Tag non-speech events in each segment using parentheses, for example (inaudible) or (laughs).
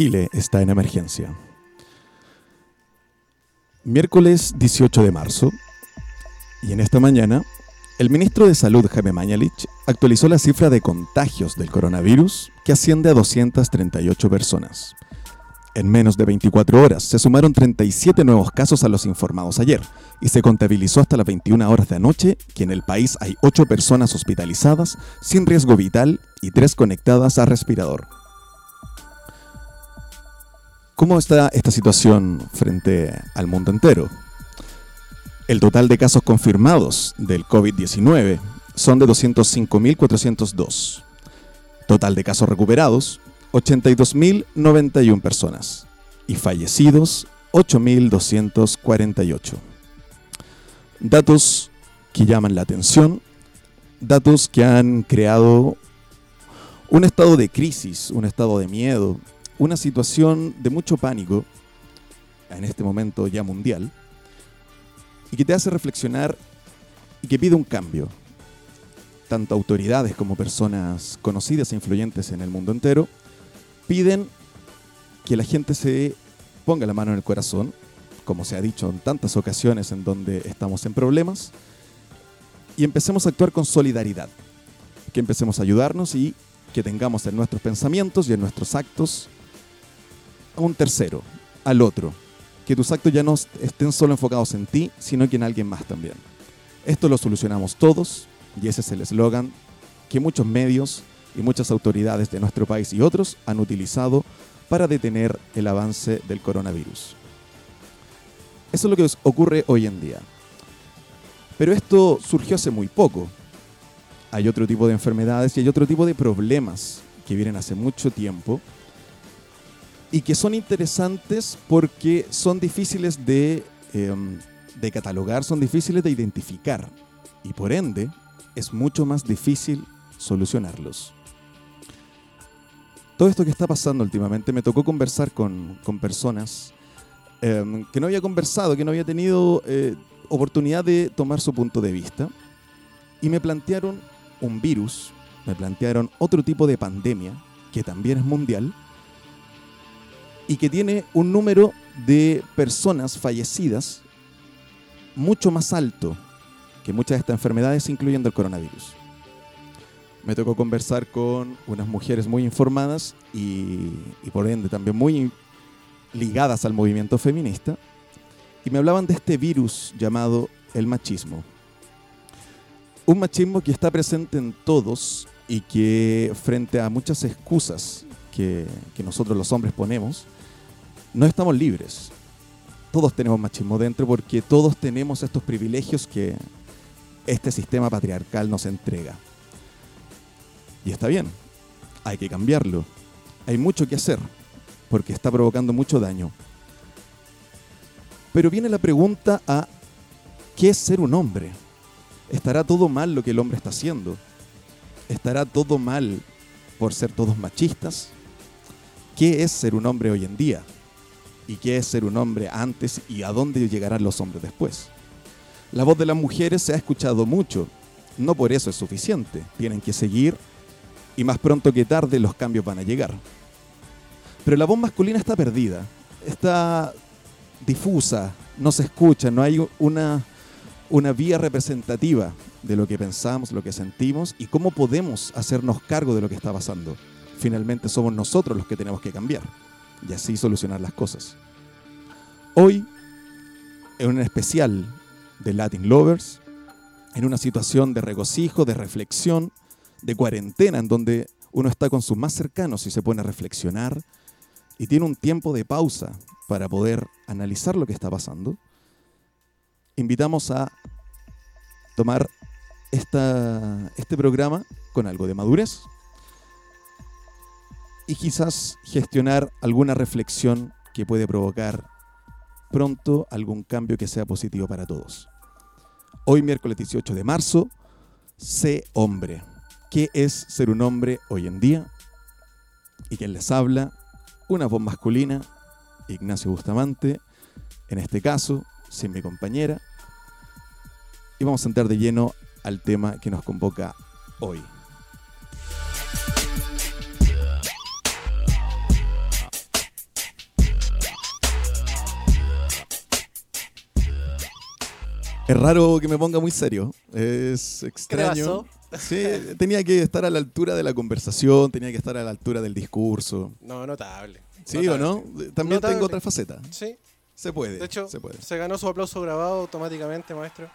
Chile está en emergencia. Miércoles 18 de marzo, y en esta mañana, el ministro de Salud, Jaime Mañalich, actualizó la cifra de contagios del coronavirus, que asciende a 238 personas. En menos de 24 horas se sumaron 37 nuevos casos a los informados ayer y se contabilizó hasta las 21 horas de anoche que en el país hay 8 personas hospitalizadas sin riesgo vital y 3 conectadas a respirador. ¿Cómo está esta situación frente al mundo entero? El total de casos confirmados del COVID-19 son de 205.402. Total de casos recuperados, 82.091 personas y fallecidos 8.248. Datos que llaman la atención, datos que han creado un estado de crisis, un estado de miedo, una situación de mucho pánico, en este momento ya mundial, y que te hace reflexionar y que pide un cambio. Tanto autoridades como personas conocidas e influyentes en el mundo entero piden que la gente se ponga la mano en el corazón, como se ha dicho en tantas ocasiones en donde estamos en problemas, y empecemos a actuar con solidaridad, que empecemos a ayudarnos y que tengamos en nuestros pensamientos y en nuestros actos a un tercero, al otro, que tus actos ya no estén solo enfocados en ti, sino que en alguien más también. Esto lo solucionamos todos y ese es el eslogan que muchos medios y muchas autoridades de nuestro país y otros han utilizado para detener el avance del coronavirus. Eso es lo que ocurre hoy en día. Pero esto surgió hace muy poco. Hay otro tipo de enfermedades y hay otro tipo de problemas que vienen hace mucho tiempo y que son interesantes porque son difíciles de, em, de catalogar, son difíciles de identificar y por ende es mucho más difícil solucionarlos. Todo esto que está pasando últimamente, me tocó conversar con, personas em, que no había conversado, que no había tenido eh, oportunidad de tomar su punto de vista, y me plantearon un virus, me plantearon otro tipo de pandemia, que también es mundial, y que tiene un número de personas fallecidas mucho más alto que muchas de estas enfermedades, incluyendo el coronavirus me tocó conversar con unas mujeres muy informadas y, por ende también muy ligadas al movimiento feminista, y me hablaban de este virus llamado el machismo. Un machismo que está presente en todos y que frente a muchas excusas que, que nosotros los hombres ponemos, no estamos libres. Todos tenemos machismo dentro porque todos tenemos estos privilegios que este sistema patriarcal nos entrega. Y está bien, hay que cambiarlo. Hay mucho que hacer, porque está provocando mucho daño. Pero viene la pregunta a, ¿qué es ser un hombre? ¿Estará todo mal lo que el hombre está haciendo? ¿Estará todo mal por ser todos machistas? ¿Qué es ser un hombre hoy en día? ¿Y qué es ser un hombre antes y a dónde llegarán los hombres después? La voz de las mujeres se ha escuchado mucho. No por eso es suficiente. Tienen que seguir y más pronto que tarde los cambios van a llegar. Pero la voz masculina está perdida, está difusa, no se escucha, no hay una, una vía representativa de lo que pensamos, lo que sentimos y cómo podemos hacernos cargo de lo que está pasando. Finalmente somos nosotros los que tenemos que cambiar y así solucionar las cosas. Hoy, en un especial de Latin Lovers, en una situación de regocijo, de reflexión, de cuarentena en donde uno está con sus más cercanos y se pone a reflexionar y tiene un tiempo de pausa para poder analizar lo que está pasando, invitamos a tomar esta, este programa con algo de madurez y quizás gestionar alguna reflexión que puede provocar pronto algún cambio que sea positivo para todos. Hoy miércoles 18 de marzo, sé hombre qué es ser un hombre hoy en día. Y quien les habla, una voz masculina, Ignacio Bustamante, en este caso, sin mi compañera. Y vamos a entrar de lleno al tema que nos convoca hoy. Es raro que me ponga muy serio. Es ¿Qué te extraño. Sí, tenía que estar a la altura de la conversación, tenía que estar a la altura del discurso. No, notable. ¿Sí Notable. o no? También Notable. tengo otra faceta. Sí, Se puede. de hecho, se puede. se ganó su aplauso grabado automáticamente, maestro.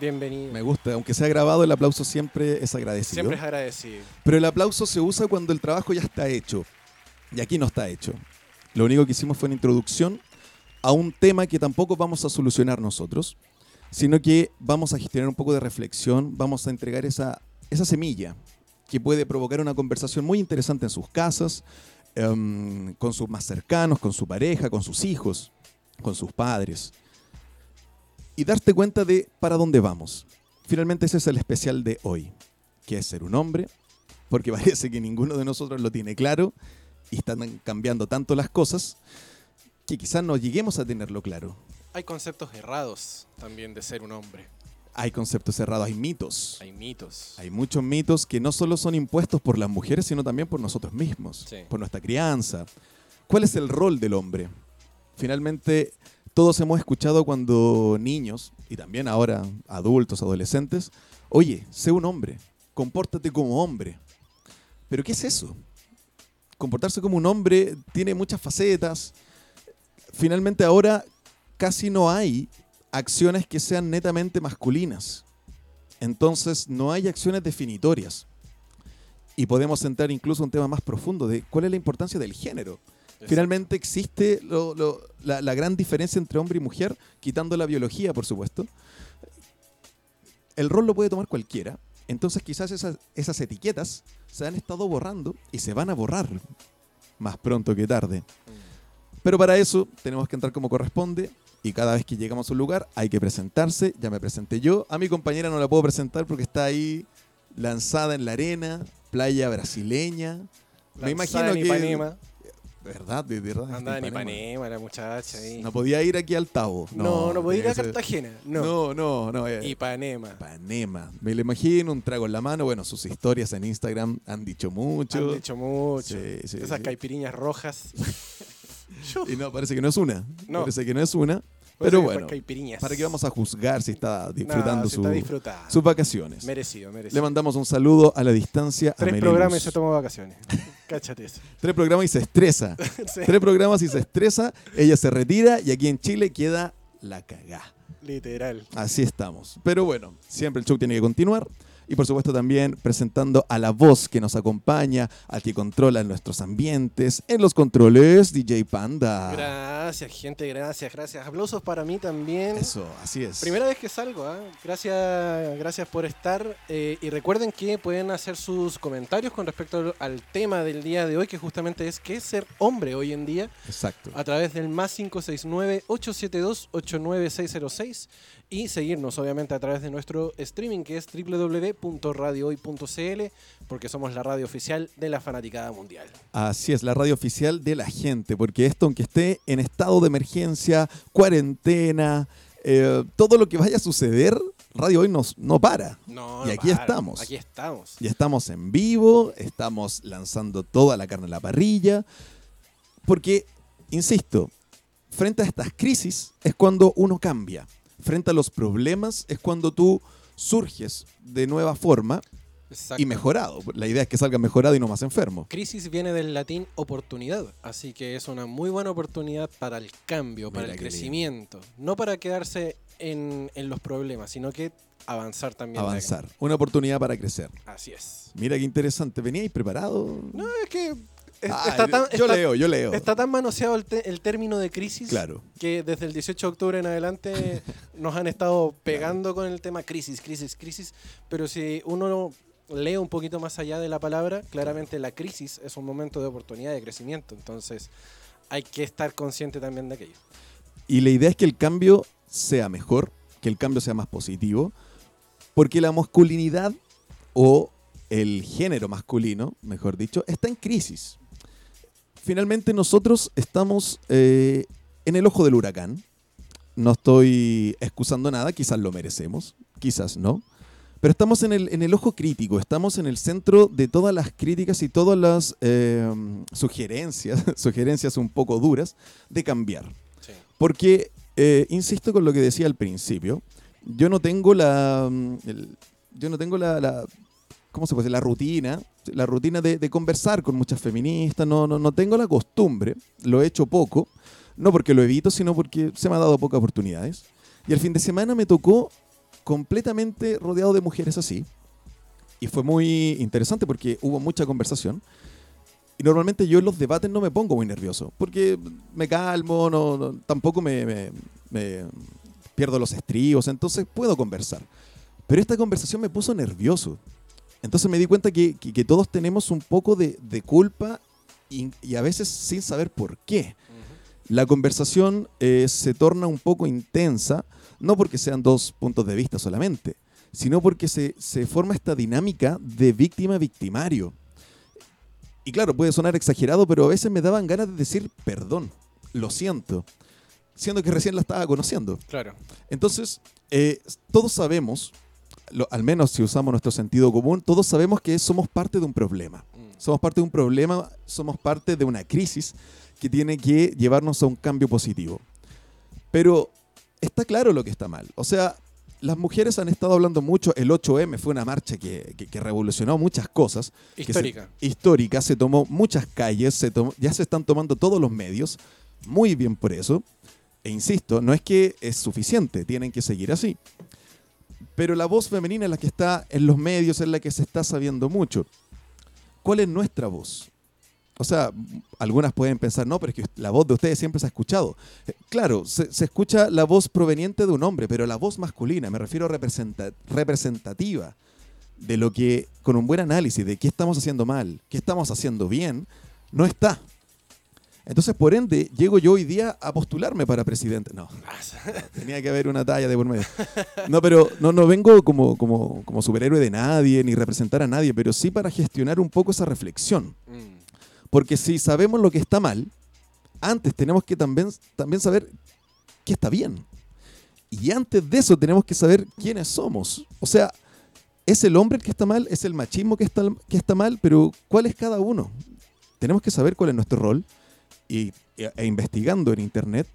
Bienvenido. Me gusta, aunque sea grabado, el aplauso siempre es agradecido. Siempre es agradecido. Pero el aplauso se usa cuando el trabajo ya está hecho. Y aquí no está hecho. Lo único que hicimos fue una introducción a un tema que tampoco vamos a solucionar nosotros, sino que vamos a gestionar un poco de reflexión, vamos a entregar esa, esa semilla que puede provocar una conversación muy interesante en sus casas, em, con sus más cercanos, con su pareja, con sus hijos, con sus padres. Y darte cuenta de para dónde vamos. Finalmente ese es el especial de hoy, que es ser un hombre, porque (laughs) parece que ninguno de nosotros lo tiene claro y están cambiando tanto las cosas que quizás no lleguemos a tenerlo claro. Hay conceptos errados también de ser un hombre. Hay conceptos cerrados, hay mitos. Hay mitos. Hay muchos mitos que no solo son impuestos por las mujeres, sino también por nosotros mismos, Sí. por nuestra crianza. ¿Cuál es el rol del hombre? Finalmente, todos hemos escuchado cuando niños, y también ahora adultos, adolescentes, oye, sé un hombre, compórtate como hombre. ¿Pero qué es eso? Comportarse como un hombre tiene muchas facetas. Finalmente ahora casi no hay acciones que sean netamente masculinas. Entonces no hay acciones definitorias. Y podemos entrar incluso a un tema más profundo de cuál es la importancia del género. Finalmente existe lo- lo- la, la gran diferencia entre hombre y mujer, quitando la biología, por supuesto. El rol lo puede tomar cualquiera. Entonces quizás esas, esas etiquetas se han estado borrando y se van a borrar más pronto que tarde. Pero para eso tenemos que entrar como corresponde y cada vez que llegamos a un lugar hay que presentarse. Ya me presenté yo. A mi compañera no la puedo presentar porque está ahí lanzada en la arena, playa brasileña. Me imagino en que... Ipanema. ¿Verdad? De verdad. Andaba en Ipanema. Ipanema la muchacha ahí. No podía ir aquí al Tabo. No, no, podía ir a que ser- Cartagena. No. No, no, no. eh, Ipanema. Ipanema. Me lo imagino, un trago en la mano. Bueno, sus historias en Instagram han dicho mucho. Han dicho mucho. Sí, sí, Esas sí. caipiriñas rojas. (laughs) Y no, parece que no es una. No. Parece que no es una. Pero bueno. ¿para qué vamos a juzgar si está disfrutando No, su- está disfrutando. sus vacaciones? Merecido, Le merecido. mandamos un saludo a la distancia. a Tres Mary programas y se toma vacaciones. (laughs) Cáchate eso. Tres programas y se estresa. (laughs) Sí, Tres programas y se estresa. Ella se retira y aquí en Chile queda la cagá. Literal. Así estamos. Pero bueno, siempre el show tiene que continuar. Y por supuesto también presentando a la voz que nos acompaña, al que controla nuestros ambientes, en los controles, DJ Panda. Gracias, gente, gracias, gracias. Aplausos para mí también. Eso, así es. Primera vez que salgo, ¿ah? gracias, gracias por estar. eh, y recuerden que pueden hacer sus comentarios con respecto al tema del día de hoy, que justamente es qué es ser hombre hoy en día, Exacto. a través del más 569-872-89606 y seguirnos obviamente a través de nuestro streaming que es www.radiohoy.cl porque somos la radio oficial de la fanaticada mundial. Así es, la radio oficial de la gente, porque esto, aunque esté en estado de emergencia, cuarentena, eh, todo lo que vaya a suceder, Radio Hoy nos, no para. No, Y no aquí para, estamos. Aquí estamos. Ya estamos en vivo, estamos lanzando toda la carne a la parrilla, porque, insisto, frente a estas crisis es cuando uno cambia. Frente a los problemas es cuando tú surges de nueva forma Exacto. y mejorado. La idea es que salga mejorado y no más enfermo. Crisis viene del latín oportunidad, así que es una muy buena oportunidad para el cambio, para el lindo. crecimiento. No para quedarse en, en los problemas, sino que avanzar también. Avanzar. Una oportunidad para crecer. Así es. Mira qué interesante. ¿Veníais preparado? No, es que es- Ah, está, tan, yo está- leo, yo leo. está tan manoseado el, te- el término de crisis Claro. que desde el 18 de octubre en adelante (laughs) nos han estado pegando con el tema crisis, crisis, crisis. Pero si uno lee un poquito más allá de la palabra, claramente la crisis es un momento de oportunidad de crecimiento. Entonces hay que estar consciente también de aquello. Y la idea es que el cambio sea mejor, que el cambio sea más positivo, porque la masculinidad o el género masculino, mejor dicho, está en crisis. Finalmente nosotros estamos eh, en el ojo del huracán. No estoy excusando nada, quizás lo merecemos, quizás no. Pero estamos en el, en el ojo crítico, estamos en el centro de todas las críticas y todas las eh, sugerencias, (laughs) sugerencias un poco duras, de cambiar. Sí. Porque, eh, insisto con lo que decía al principio, yo no tengo la, el- yo no tengo la, la- ¿cómo se puede decir? La rutina, la rutina de, de conversar con muchas feministas, no, no, no tengo la costumbre, lo he hecho poco, no porque lo evito, sino porque se me ha dado pocas oportunidades. Y el fin de semana me tocó completamente rodeado de mujeres así. Y fue muy interesante porque hubo mucha conversación. Y normalmente yo en los debates no me pongo muy nervioso, porque me calmo, no, no- tampoco me, me- me pierdo los estribos, entonces puedo conversar. Pero esta conversación me puso nervioso. Entonces me di cuenta que, que- que todos tenemos un poco de, de culpa y, y a veces sin saber por qué. La conversación eh, se torna un poco intensa, no porque sean dos puntos de vista solamente, sino porque se, se forma esta dinámica de víctima-victimario. Y claro, puede sonar exagerado, pero a veces me daban ganas de decir perdón, lo siento, siendo que recién la estaba conociendo. Claro. Entonces, eh, todos sabemos, lo- al menos si usamos nuestro sentido común, todos sabemos que somos parte de un problema. Mm. Somos parte de un problema, somos parte de una crisis que tiene que llevarnos a un cambio positivo. Pero está claro lo que está mal. O sea, las mujeres han estado hablando mucho, el 8M fue una marcha que, que- que revolucionó muchas cosas. que se- Histórica. histórica, se tomó muchas calles, se tomó- ya se están tomando todos los medios, muy bien por eso. E insisto, no es que es suficiente, tienen que seguir así. Pero la voz femenina es la que está en los medios, es la que se está sabiendo mucho. ¿Cuál es nuestra voz? O sea, algunas pueden pensar, no, pero es que la voz de ustedes siempre se ha escuchado. Eh, Claro, se, escucha la voz proveniente de un hombre, pero la voz masculina, me refiero representa- representativa, de lo que, con un buen análisis de qué estamos haciendo mal, qué estamos haciendo bien, no está. Entonces, por ende, llego yo hoy día a postularme para presidente. No, (laughs) tenía que haber una talla de por medio. No, pero no, no vengo como, como, como superhéroe de nadie, ni representar a nadie, pero sí para gestionar un poco esa reflexión. Mm. Porque si sabemos lo que está mal, antes tenemos que también, también saber qué está bien. Y antes de eso tenemos que saber quiénes somos. O sea, es el hombre el que está mal, es el machismo que está, que está mal, pero ¿cuál es cada uno? Tenemos que saber cuál es nuestro rol. Y, e, e investigando en internet,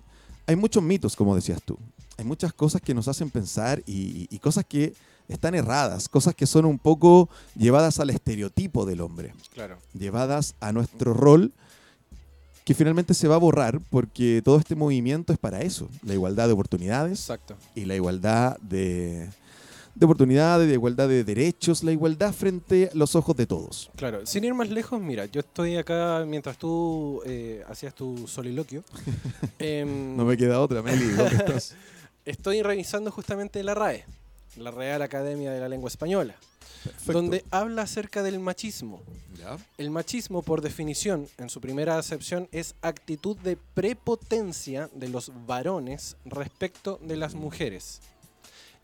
hay muchos mitos, como decías tú. Hay muchas cosas que nos hacen pensar y, y cosas que están erradas, cosas que son un poco llevadas al estereotipo del hombre Claro. llevadas a nuestro rol que finalmente se va a borrar porque todo este movimiento es para eso, la igualdad de oportunidades Exacto. y la igualdad de, de oportunidades, de igualdad de derechos, la igualdad frente a los ojos de todos. Claro, sin ir más lejos, mira, yo estoy acá mientras tú eh, hacías tu soliloquio. (laughs) em, No me queda otra, Meli, ¿dónde (laughs) estás? Estoy revisando justamente la RAE, la Real Academia de la Lengua Española, Perfecto. donde habla acerca del machismo. Ya. El machismo, por definición, en su primera acepción, es actitud de prepotencia de los varones respecto de las mujeres.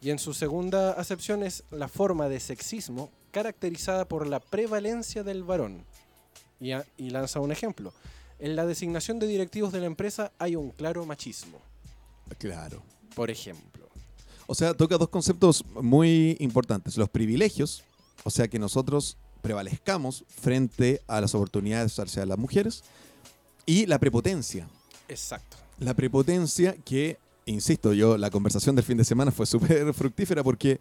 Y en su segunda acepción es la forma de sexismo caracterizada por la prevalencia del varón. Y, a- y lanza un ejemplo. En la designación de directivos de la empresa hay un claro machismo, Claro. por ejemplo. O sea, toca dos conceptos muy importantes. Los privilegios, o sea, que nosotros prevalezcamos frente a las oportunidades hacia las mujeres, y la prepotencia, Exacto. La prepotencia que, insisto, yo, la conversación del fin de semana fue (laughs) súper fructífera porque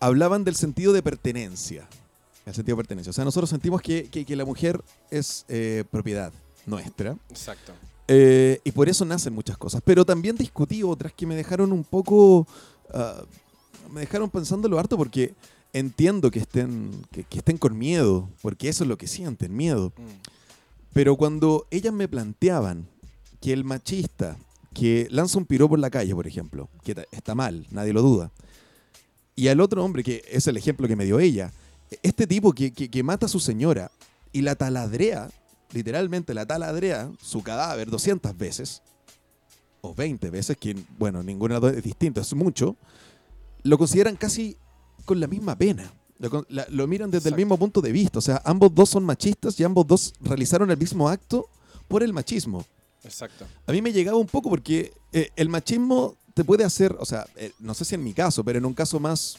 hablaban del sentido de pertenencia. El sentido de pertenencia. O sea, nosotros sentimos que, que- que la mujer es eh, propiedad nuestra. Exacto. eh, y por eso nacen muchas cosas. Pero también discutí otras que me dejaron un poco... ah, me dejaron pensándolo harto porque entiendo que estén, que- que estén con miedo, porque eso es lo que sienten, miedo. Mm. Pero cuando ellas me planteaban que el machista que lanza un piropo en la calle, por ejemplo, que está mal, nadie lo duda, y al otro hombre, que es el ejemplo que me dio ella, este tipo que, que- que mata a su señora y la taladrea, literalmente la taladrea, su cadáver 200 veces, o 20 veces, que bueno, dos es distinto, es mucho, lo consideran casi con la misma pena. Lo, con- la- lo miran desde el mismo punto de vista. O sea, ambos dos son machistas y ambos dos realizaron el mismo acto por el machismo. Exacto. A mí me llegaba un poco porque eh, el machismo te puede hacer, o sea, eh, no sé si en mi caso, pero en un caso más,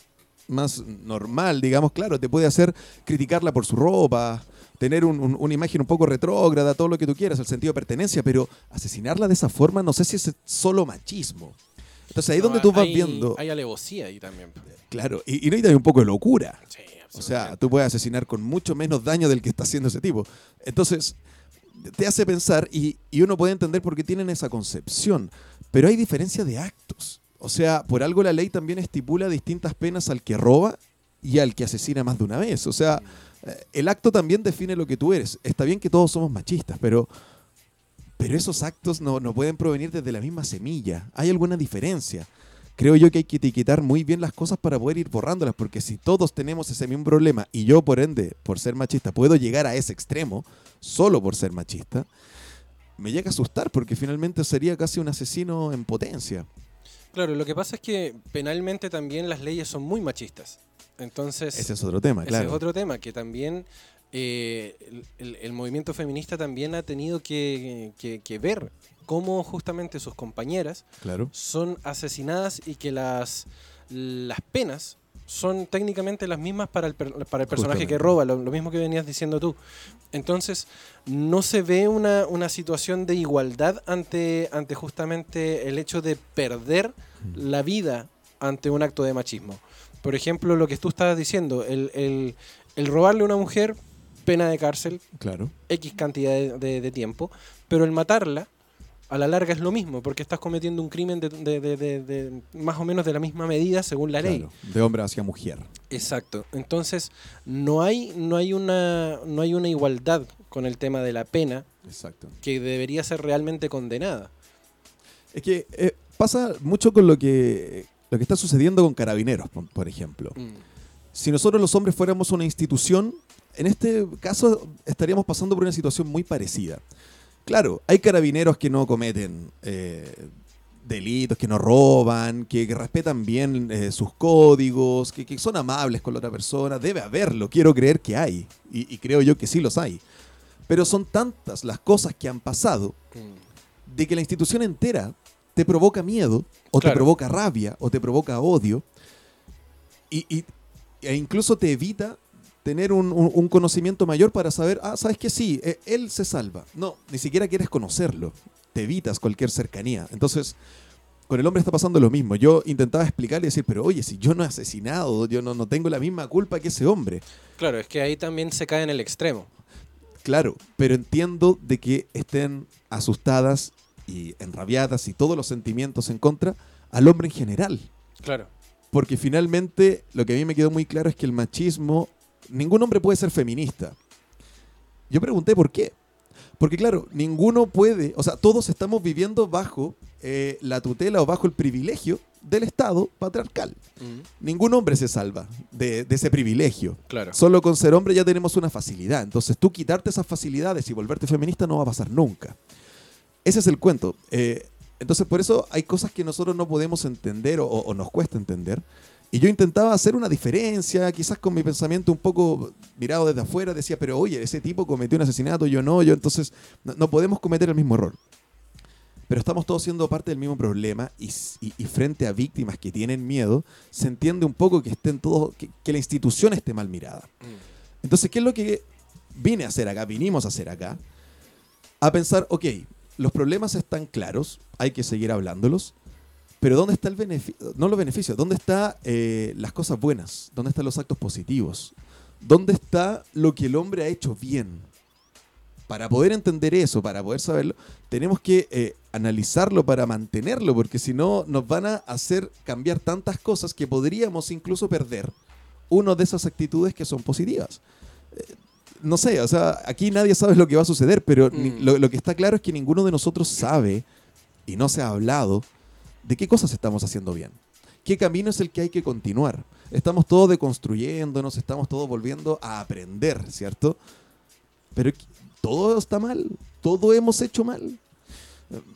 más normal, digamos, claro, te puede hacer criticarla por su ropa, tener un- un- una imagen un poco retrógrada, todo lo que tú quieras, el sentido de pertenencia, pero asesinarla de esa forma no sé si es solo machismo. Entonces ahí es donde tú vas viendo. Hay alevosía ahí también. Claro, y, y no hay también un poco de locura. Sí, O sea, tú puedes asesinar con mucho menos daño del que está haciendo ese tipo. Entonces, te hace pensar y, y uno puede entender por qué tienen esa concepción. Pero hay diferencia de actos. O sea, por algo la ley también estipula distintas penas al que roba y al que asesina más de una vez. O sea, eh, el acto también define lo que tú eres. Está bien que todos somos machistas, pero, pero esos actos no, no pueden provenir desde la misma semilla. Hay alguna diferencia. Creo yo que hay que etiquetar muy bien las cosas para poder ir borrándolas, porque si todos tenemos ese mismo problema y yo, por ende, por ser machista, puedo llegar a ese extremo, solo por ser machista, me llega a asustar, porque finalmente sería casi un asesino en potencia. Claro, lo que pasa es que penalmente también las leyes son muy machistas. Entonces, Ese es otro tema, ese claro. es otro tema que también eh, el, el- el movimiento feminista también ha tenido que, que- que ver cómo justamente sus compañeras Claro. son asesinadas y que las, las penas son técnicamente las mismas para el, per- para el personaje Justamente. que roba, lo, lo mismo que venías diciendo tú. Entonces, no se ve una, una situación de igualdad ante, ante justamente el hecho de perder la vida ante un acto de machismo. Por ejemplo, lo que tú estabas diciendo, el, el- el robarle a una mujer, pena de cárcel, Claro. X cantidad de, de- de tiempo, pero el matarla a la larga es lo mismo, porque estás cometiendo un crimen de, de- de- de- de más o menos de la misma medida según la ley. claro. De hombre hacia mujer. Exacto. Entonces, no hay, no hay una, no hay una igualdad con el tema de la pena Exacto. que debería ser realmente condenada. Es que eh, pasa mucho con lo que, lo que está sucediendo con carabineros, por- por ejemplo. Mm. Si nosotros los hombres fuéramos una institución, en este caso estaríamos pasando por una situación muy parecida. Claro, hay carabineros que no cometen eh, delitos, que no roban, que, que respetan bien eh, sus códigos, que, que son amables con la otra persona. Debe haberlo, quiero creer que hay. Y, y creo yo que sí los hay. Pero son tantas las cosas que han pasado de que la institución entera te provoca miedo, o te provoca rabia, o te provoca odio, y, y- e incluso te evita tener un, un- un conocimiento mayor para saber, ah, sabes que sí, eh, él se salva. No, ni siquiera quieres conocerlo, te evitas cualquier cercanía. Entonces, con el hombre está pasando lo mismo. Yo intentaba explicarle y decir, pero oye, si yo no he asesinado, yo no, no tengo la misma culpa que ese hombre. Claro, es que ahí también se cae en el extremo. Claro, pero entiendo de que estén asustadas y enrabiadas y todos los sentimientos en contra al hombre en general. Claro. Porque finalmente lo que a mí me quedó muy claro es que el machismo, ningún hombre puede ser feminista. Yo pregunté por qué. Porque claro, ninguno puede, o sea, todos estamos viviendo bajo eh, la tutela o bajo el privilegio del Estado patriarcal. Mm. Ningún hombre se salva de- de ese privilegio. Claro. Solo con ser hombre ya tenemos una facilidad. Entonces tú quitarte esas facilidades y volverte feminista no va a pasar nunca. Ese es el cuento. Eh, entonces por eso hay cosas que nosotros no podemos entender o, o nos cuesta entender. Y yo intentaba hacer una diferencia, quizás con mi pensamiento un poco mirado desde afuera, decía, pero oye, ese tipo cometió un asesinato, yo no, yo entonces no, no podemos cometer el mismo error. Pero estamos todos siendo parte del mismo problema y, s- y- y frente a víctimas que tienen miedo, se entiende un poco que estén todos, que, que la institución esté mal mirada. Mm. Entonces, ¿qué es lo que vine a hacer acá? Vinimos a hacer acá. A pensar, ok, los problemas están claros, hay que seguir hablándolos, pero ¿dónde está el beneficio? No los beneficios, ¿dónde están las cosas buenas? ¿Dónde están los actos positivos? ¿Dónde está lo que el hombre ha hecho bien? Para poder entender eso, para poder saberlo, tenemos que eh, analizarlo para mantenerlo, porque si no nos van a hacer cambiar tantas cosas que podríamos incluso perder una de esas actitudes que son positivas. Eh, no sé, o sea, aquí nadie sabe lo que va a suceder, pero ni- Mm. lo, lo que está claro es que ninguno de nosotros sabe, y no se ha hablado, de qué cosas estamos haciendo bien. ¿Qué camino es el que hay que continuar? Estamos todos deconstruyéndonos, estamos todos volviendo a aprender, ¿cierto? Pero todo está mal, todo hemos hecho mal.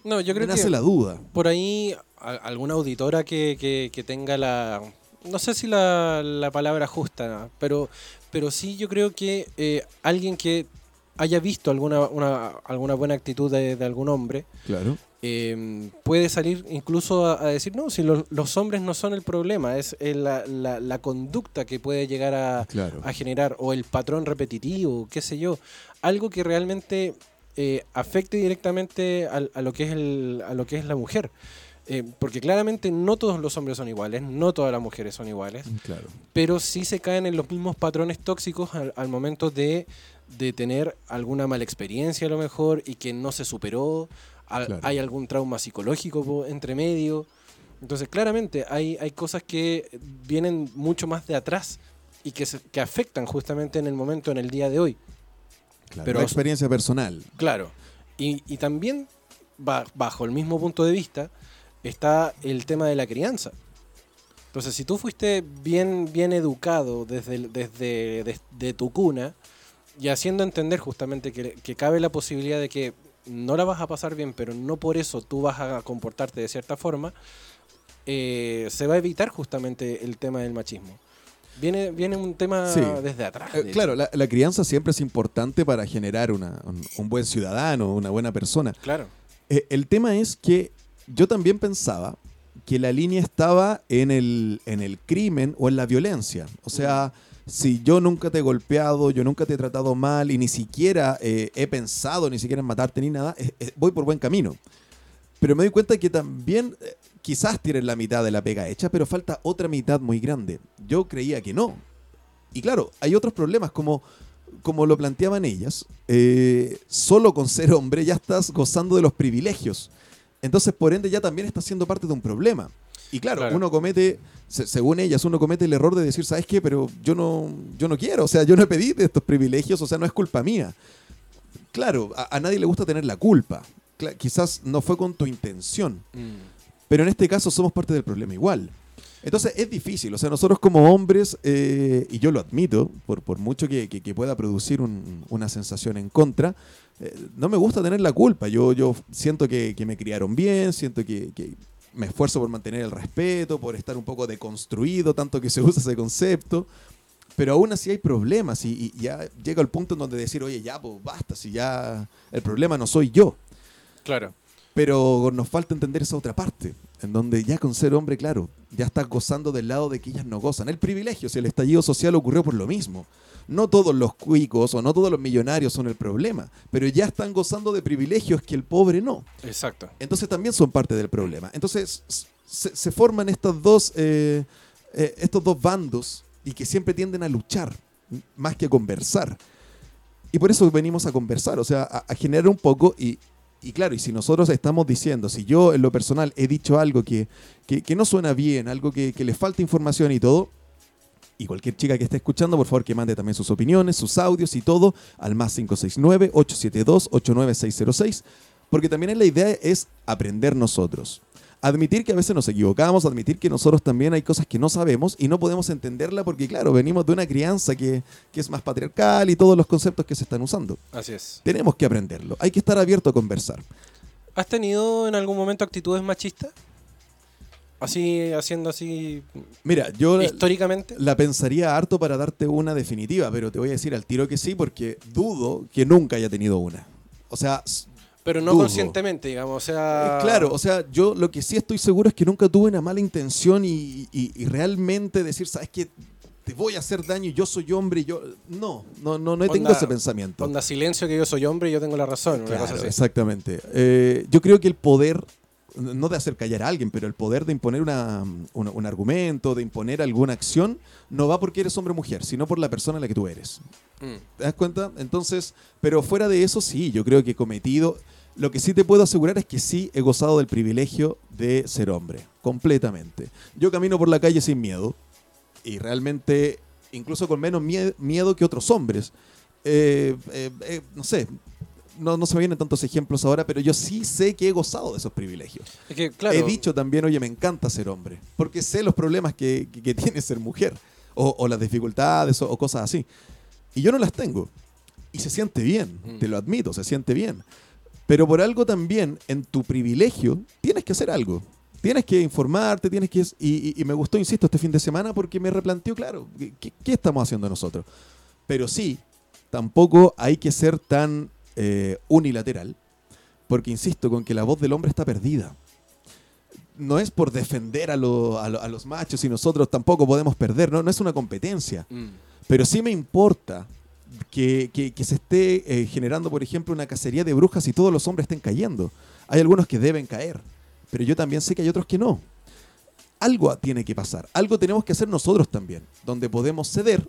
No, yo Me creo nace que la duda. por ahí a- alguna auditora que, que- que tenga la... No sé si la, la palabra justa, pero, pero sí yo creo que eh, alguien que haya visto alguna, una- alguna buena actitud de, de algún hombre Claro. Eh, puede salir incluso a, a decir, no, si lo- los hombres no son el problema, es la, la- la conducta que puede llegar a, Claro. a generar, o el patrón repetitivo, qué sé yo, algo que realmente eh, afecte directamente a, lo que es el, a lo que es la mujer. Eh, porque claramente no todos los hombres son iguales, no todas las mujeres son iguales, Claro. pero sí se caen en los mismos patrones tóxicos al, al momento de, de tener alguna mala experiencia a lo mejor y que no se superó, Claro. hay algún trauma psicológico po- entre medio. Entonces claramente hay, hay cosas que vienen mucho más de atrás y que, se- que afectan justamente en el momento, en el día de hoy. Claro, Pero- la experiencia personal. Claro. Y, y también, ba- bajo el mismo punto de vista, está el tema de la crianza. Entonces, si tú fuiste bien, bien educado desde, desde des- de tu cuna y haciendo entender justamente que, que cabe la posibilidad de que no la vas a pasar bien, pero no por eso tú vas a comportarte de cierta forma, eh, se va a evitar justamente el tema del machismo. Viene, viene un tema Sí. desde atrás. Eh, de claro, la, la crianza siempre es importante para generar una- un, un buen ciudadano, una buena persona. Claro. Eh, el tema es que yo también pensaba que la línea estaba en el, en el crimen o en la violencia. O sea, si yo nunca te he golpeado, yo nunca te he tratado mal y ni siquiera eh, he pensado ni siquiera en matarte ni nada, eh, eh, voy por buen camino. Pero me doy cuenta que también quizás tienen la mitad de la pega hecha, pero falta otra mitad muy grande. Yo creía que no. Y claro, hay otros problemas como, como lo planteaban ellas. solo con ser hombre ya estás gozando de los privilegios. Entonces, por ende, ya también estás siendo parte de un problema. Y claro, Claro. uno comete, se- según ellas, uno comete el error de decir, ¿sabes qué? Pero yo no, yo no quiero, o sea, yo no pedí de estos privilegios, o sea, no es culpa mía. Claro, a, a nadie le gusta tener la culpa. Cla- quizás no fue con tu intención, Mm. pero en este caso somos parte del problema igual. Entonces es difícil, o sea, nosotros como hombres, eh, y yo lo admito, por, por mucho que, que- que pueda producir un- una sensación en contra, eh, no me gusta tener la culpa. Yo, yo siento que, que me criaron bien, siento que, que me esfuerzo por mantener el respeto, por estar un poco deconstruido, tanto que se (laughs) usa ese concepto. Pero aún así hay problemas y, y ya llega el punto en donde decir, oye, ya, pues basta, si ya el problema no soy yo. Claro. Pero nos falta entender esa otra parte, en donde ya con ser hombre, claro, ya estás gozando del lado de que ellas no gozan. El privilegio, si el estallido social ocurrió por lo mismo. No todos los cuicos o no todos los millonarios son el problema, pero ya están gozando de privilegios que el pobre no. Exacto. Entonces también son parte del problema. Entonces se, se forman estas dos, eh, eh, estos dos bandos y que siempre tienden a luchar más que a conversar. Y por eso venimos a conversar, o sea, a, a generar un poco y, y claro, y si nosotros estamos diciendo, si yo en lo personal he dicho algo que, que, que no suena bien, algo que, que le falta información y todo, y cualquier chica que esté escuchando, por favor que mande también sus opiniones, sus audios y todo al más 569-872-89606, porque también la idea es aprender nosotros. Admitir que a veces nos equivocamos, admitir que nosotros también hay cosas que no sabemos y no podemos entenderla porque, claro, venimos de una crianza que, que es más patriarcal y todos los conceptos que se están usando. Así es. Tenemos que aprenderlo, hay que estar abierto a conversar. ¿Has tenido en algún momento actitudes machistas? Así, haciendo así Mira, yo históricamente. la pensaría harto para darte una definitiva, pero te voy a decir al tiro que sí porque dudo que nunca haya tenido una. O sea, Pero no dudo. conscientemente, digamos. O sea. Eh, Claro, o sea, yo lo que sí estoy seguro es que nunca tuve una mala intención y, y- y realmente decir, ¿sabes qué? Te voy a hacer daño y yo soy hombre y yo... No, no, no, no tengo Onda- ese pensamiento. Onda silencio que yo soy hombre y yo tengo la razón. una Claro, cosa así. exactamente. Eh, yo creo que el poder, no de hacer callar a alguien, pero el poder de imponer una- una- un argumento, de imponer alguna acción, no va porque eres hombre o mujer, sino por la persona en la que tú eres. Mm. ¿Te das cuenta? Entonces, pero fuera de eso, sí, yo creo que he cometido. Lo que sí te puedo asegurar es que sí he gozado del privilegio de ser hombre, completamente. Yo camino por la calle sin miedo y realmente, incluso con menos mie- miedo que otros hombres. Eh, eh, eh, no sé, no, no se me vienen tantos ejemplos ahora, pero yo sí sé que he gozado de esos privilegios. Es que, claro. He dicho también, oye, me encanta ser hombre, porque sé los problemas que, que- que (laughs) tiene ser mujer, o, o las dificultades, o, o cosas así. Y yo no las tengo. Y se siente bien, Mm. te lo admito, se siente bien. Pero por algo también, en tu privilegio, tienes que hacer algo. Tienes que informarte, tienes que... Y, y- y me gustó, insisto, este fin de semana porque me replanteó, claro, ¿qué- ¿qué, qué estamos haciendo nosotros? Pero sí, tampoco hay que ser tan eh, unilateral, porque insisto con que la voz del hombre está perdida. No es por defender a, lo- a lo- a los machos y nosotros tampoco podemos perder, no, no es una competencia. Mm. Pero sí me importa que, que- que se esté eh, generando, por ejemplo, una cacería de brujas y todos los hombres estén cayendo. Hay algunos que deben caer. pero yo también sé que hay otros que no. Algo tiene que pasar, algo tenemos que hacer nosotros también, donde podemos ceder,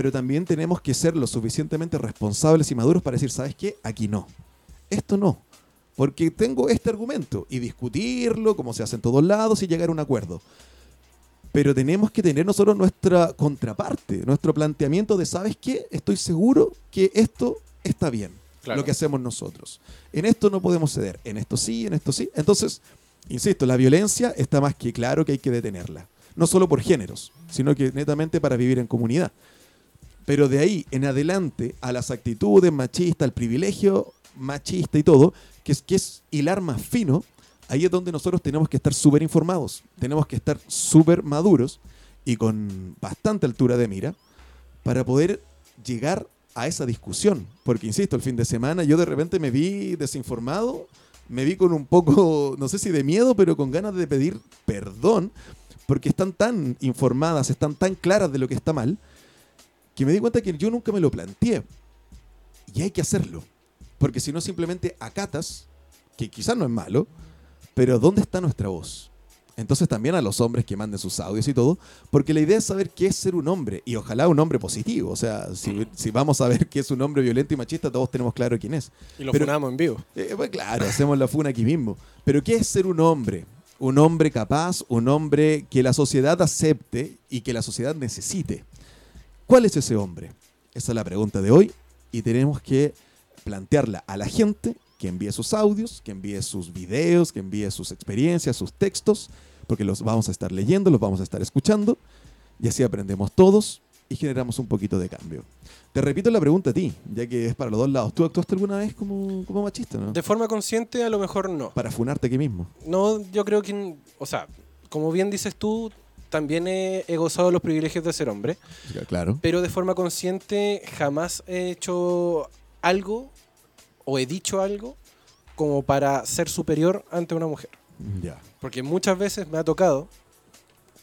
pero también tenemos que ser lo suficientemente responsables y maduros para decir, ¿sabes qué? Aquí no. Esto no. Porque tengo este argumento y discutirlo, como se hace en todos lados, y llegar a un acuerdo. Pero tenemos que tener nosotros nuestra contraparte, nuestro planteamiento de, ¿sabes qué? Estoy seguro que esto está bien, Claro. lo que hacemos nosotros. En esto no podemos ceder, en esto sí, en esto sí. Entonces, insisto, la violencia está más que claro que hay que detenerla. No solo por géneros, sino que netamente para vivir en comunidad. Pero de ahí en adelante a las actitudes machistas, al privilegio machista y todo, que es, que es hilar más fino, ahí es donde nosotros tenemos que estar súper informados, tenemos que estar súper maduros y con bastante altura de mira para poder llegar a esa discusión. Porque, insisto, el fin de semana yo de repente me vi desinformado, me vi con un poco, (laughs) no sé si de miedo, pero con ganas de pedir perdón, porque están tan informadas, están tan claras de lo que está mal, que me di cuenta que yo nunca me lo planteé. Y hay que hacerlo. Porque si no, simplemente acatas, que quizás no es malo, pero ¿dónde está nuestra voz? Entonces también a los hombres que manden sus audios y todo, porque la idea es saber qué es ser un hombre, y ojalá un hombre positivo. O sea, si, si vamos a ver qué es un hombre violento y machista, todos tenemos claro quién es. Y lo Pero- funamos en vivo. Eh, pues claro, hacemos la funa aquí mismo. Pero ¿qué es ser un hombre? Un hombre capaz, un hombre que la sociedad acepte y que la sociedad necesite. ¿Cuál es ese hombre? Esa es la pregunta de hoy y tenemos que plantearla a la gente que envíe sus audios, que envíe sus videos, que envíe sus experiencias, sus textos, porque los vamos a estar leyendo, los vamos a estar escuchando y así aprendemos todos y generamos un poquito de cambio. Te repito la pregunta a ti, ya que es para los dos lados. ¿Tú actuaste alguna vez como, como machista, no? De forma consciente, a lo mejor no. Para funarte aquí mismo. No, yo creo que, o sea, como bien dices tú, también he, he gozado los privilegios de ser hombre, Claro. pero de forma consciente jamás he hecho algo o he dicho algo como para ser superior ante una mujer. Ya. Porque muchas veces me ha tocado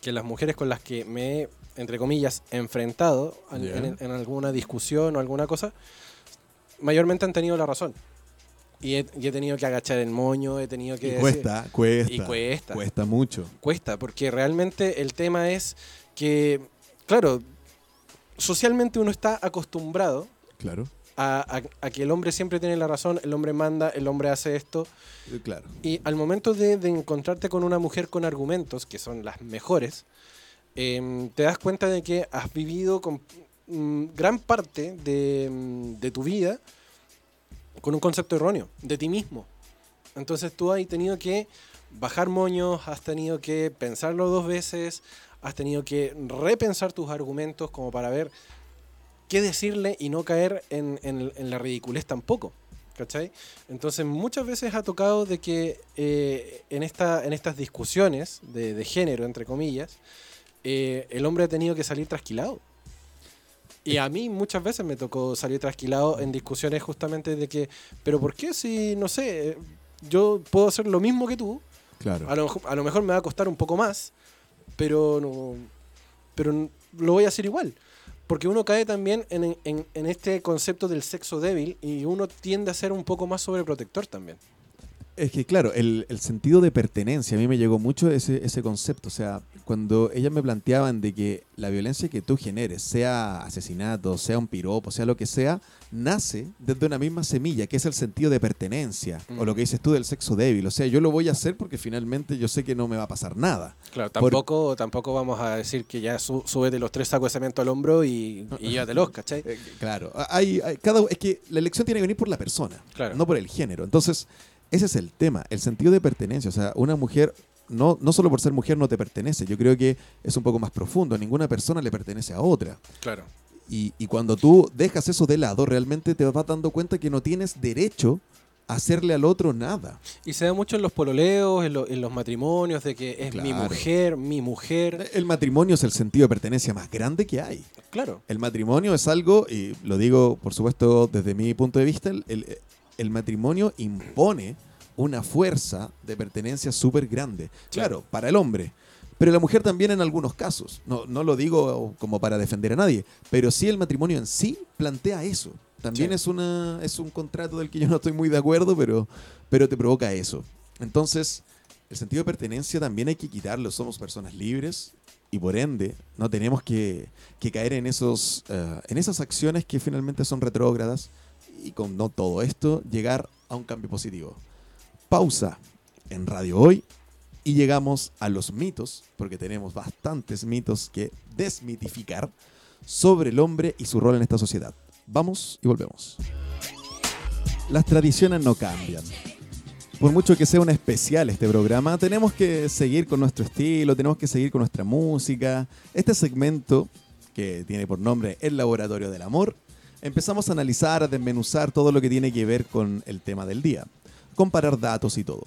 que las mujeres con las que me he, entre comillas, enfrentado en alguna discusión o alguna cosa, mayormente han tenido la razón. Y he, y he tenido que agachar el moño, he tenido que... Y decir- cuesta, cuesta. Y cuesta. Cuesta mucho. cuesta, porque realmente el tema es que, claro, socialmente uno está acostumbrado Claro. a, a- a que el hombre siempre tiene la razón, el hombre manda, el hombre hace esto, Eh, Claro. y al momento de, de encontrarte con una mujer con argumentos, que son las mejores, em, te das cuenta de que has vivido con mm, gran parte de, mm, de tu vida con un concepto erróneo de ti mismo. Entonces tú has tenido que bajar moños, has tenido que pensarlo dos veces, has tenido que repensar tus argumentos como para ver qué decirle y no caer en, la ridiculez tampoco. ¿Cachai? Entonces muchas veces ha tocado de que eh, en, esta, en estas discusiones de, de género, entre comillas, eh, el hombre ha tenido que salir trasquilado. Y a mí muchas veces me tocó salir trasquilado en discusiones justamente de que, pero ¿por qué si, no sé, yo puedo hacer lo mismo que tú? Claro. A lo, mejor- a lo mejor me va a costar un poco más, pero, no, pero lo voy a hacer igual. Porque uno cae también en, en- en este concepto del sexo débil y uno tiende a ser un poco más sobreprotector también. Es que, claro, el, el sentido de pertenencia, a mí me llegó mucho ese, ese concepto. O sea, cuando ellas me planteaban de que la violencia que tú generes, sea asesinato, sea un piropo, sea lo que sea, nace desde una misma semilla, que es el sentido de pertenencia, o lo que dices tú del sexo débil. O sea, yo lo voy a hacer porque finalmente yo sé que no me va a pasar nada. Claro, Por- tampoco, tampoco vamos a decir que ya su, súbete los tres sacos de cemento al hombro y, y llévatelos, ¿cachai? Eh, claro, hay, hay- cada, es que la elección tiene que venir por la persona, Claro. no por el género. Entonces, ese es el tema, el sentido de pertenencia. O sea, una mujer, no, no solo por ser mujer no te pertenece, yo creo que es un poco más profundo. Ninguna persona le pertenece a otra. Claro. Y, y cuando tú dejas eso de lado, realmente te vas dando cuenta que no tienes derecho a hacerle al otro nada. Y se da mucho en los pololeos, en, lo- en los matrimonios, de que es mi mujer, mi mujer. El matrimonio es el sentido de pertenencia más grande que hay. Claro, El matrimonio es algo, y lo digo por supuesto desde mi punto de vista, el, el- el matrimonio impone una fuerza de pertenencia súper grande. Claro, para el hombre. Pero la mujer también en algunos casos. No, no lo digo como para defender a nadie, pero sí el matrimonio en sí plantea eso. También Sí. es, una, es un contrato del que yo no estoy muy de acuerdo, pero, pero te provoca eso. Entonces, el sentido de pertenencia también hay que quitarlo. Somos personas libres y por ende no tenemos que, que caer en, esos, eh, en esas acciones que finalmente son retrógradas y con no todo esto llegar a un cambio positivo. Pausa en Radio Hoy y llegamos a los mitos, porque tenemos bastantes mitos que desmitificar sobre el hombre y su rol en esta sociedad. Vamos y volvemos. Las tradiciones no cambian. Por mucho que sea un especial este programa, tenemos que seguir con nuestro estilo, tenemos que seguir con nuestra música. Este segmento, que tiene por nombre El Laboratorio del Amor, empezamos a analizar, a desmenuzar todo lo que tiene que ver con el tema del día, comparar datos y todo.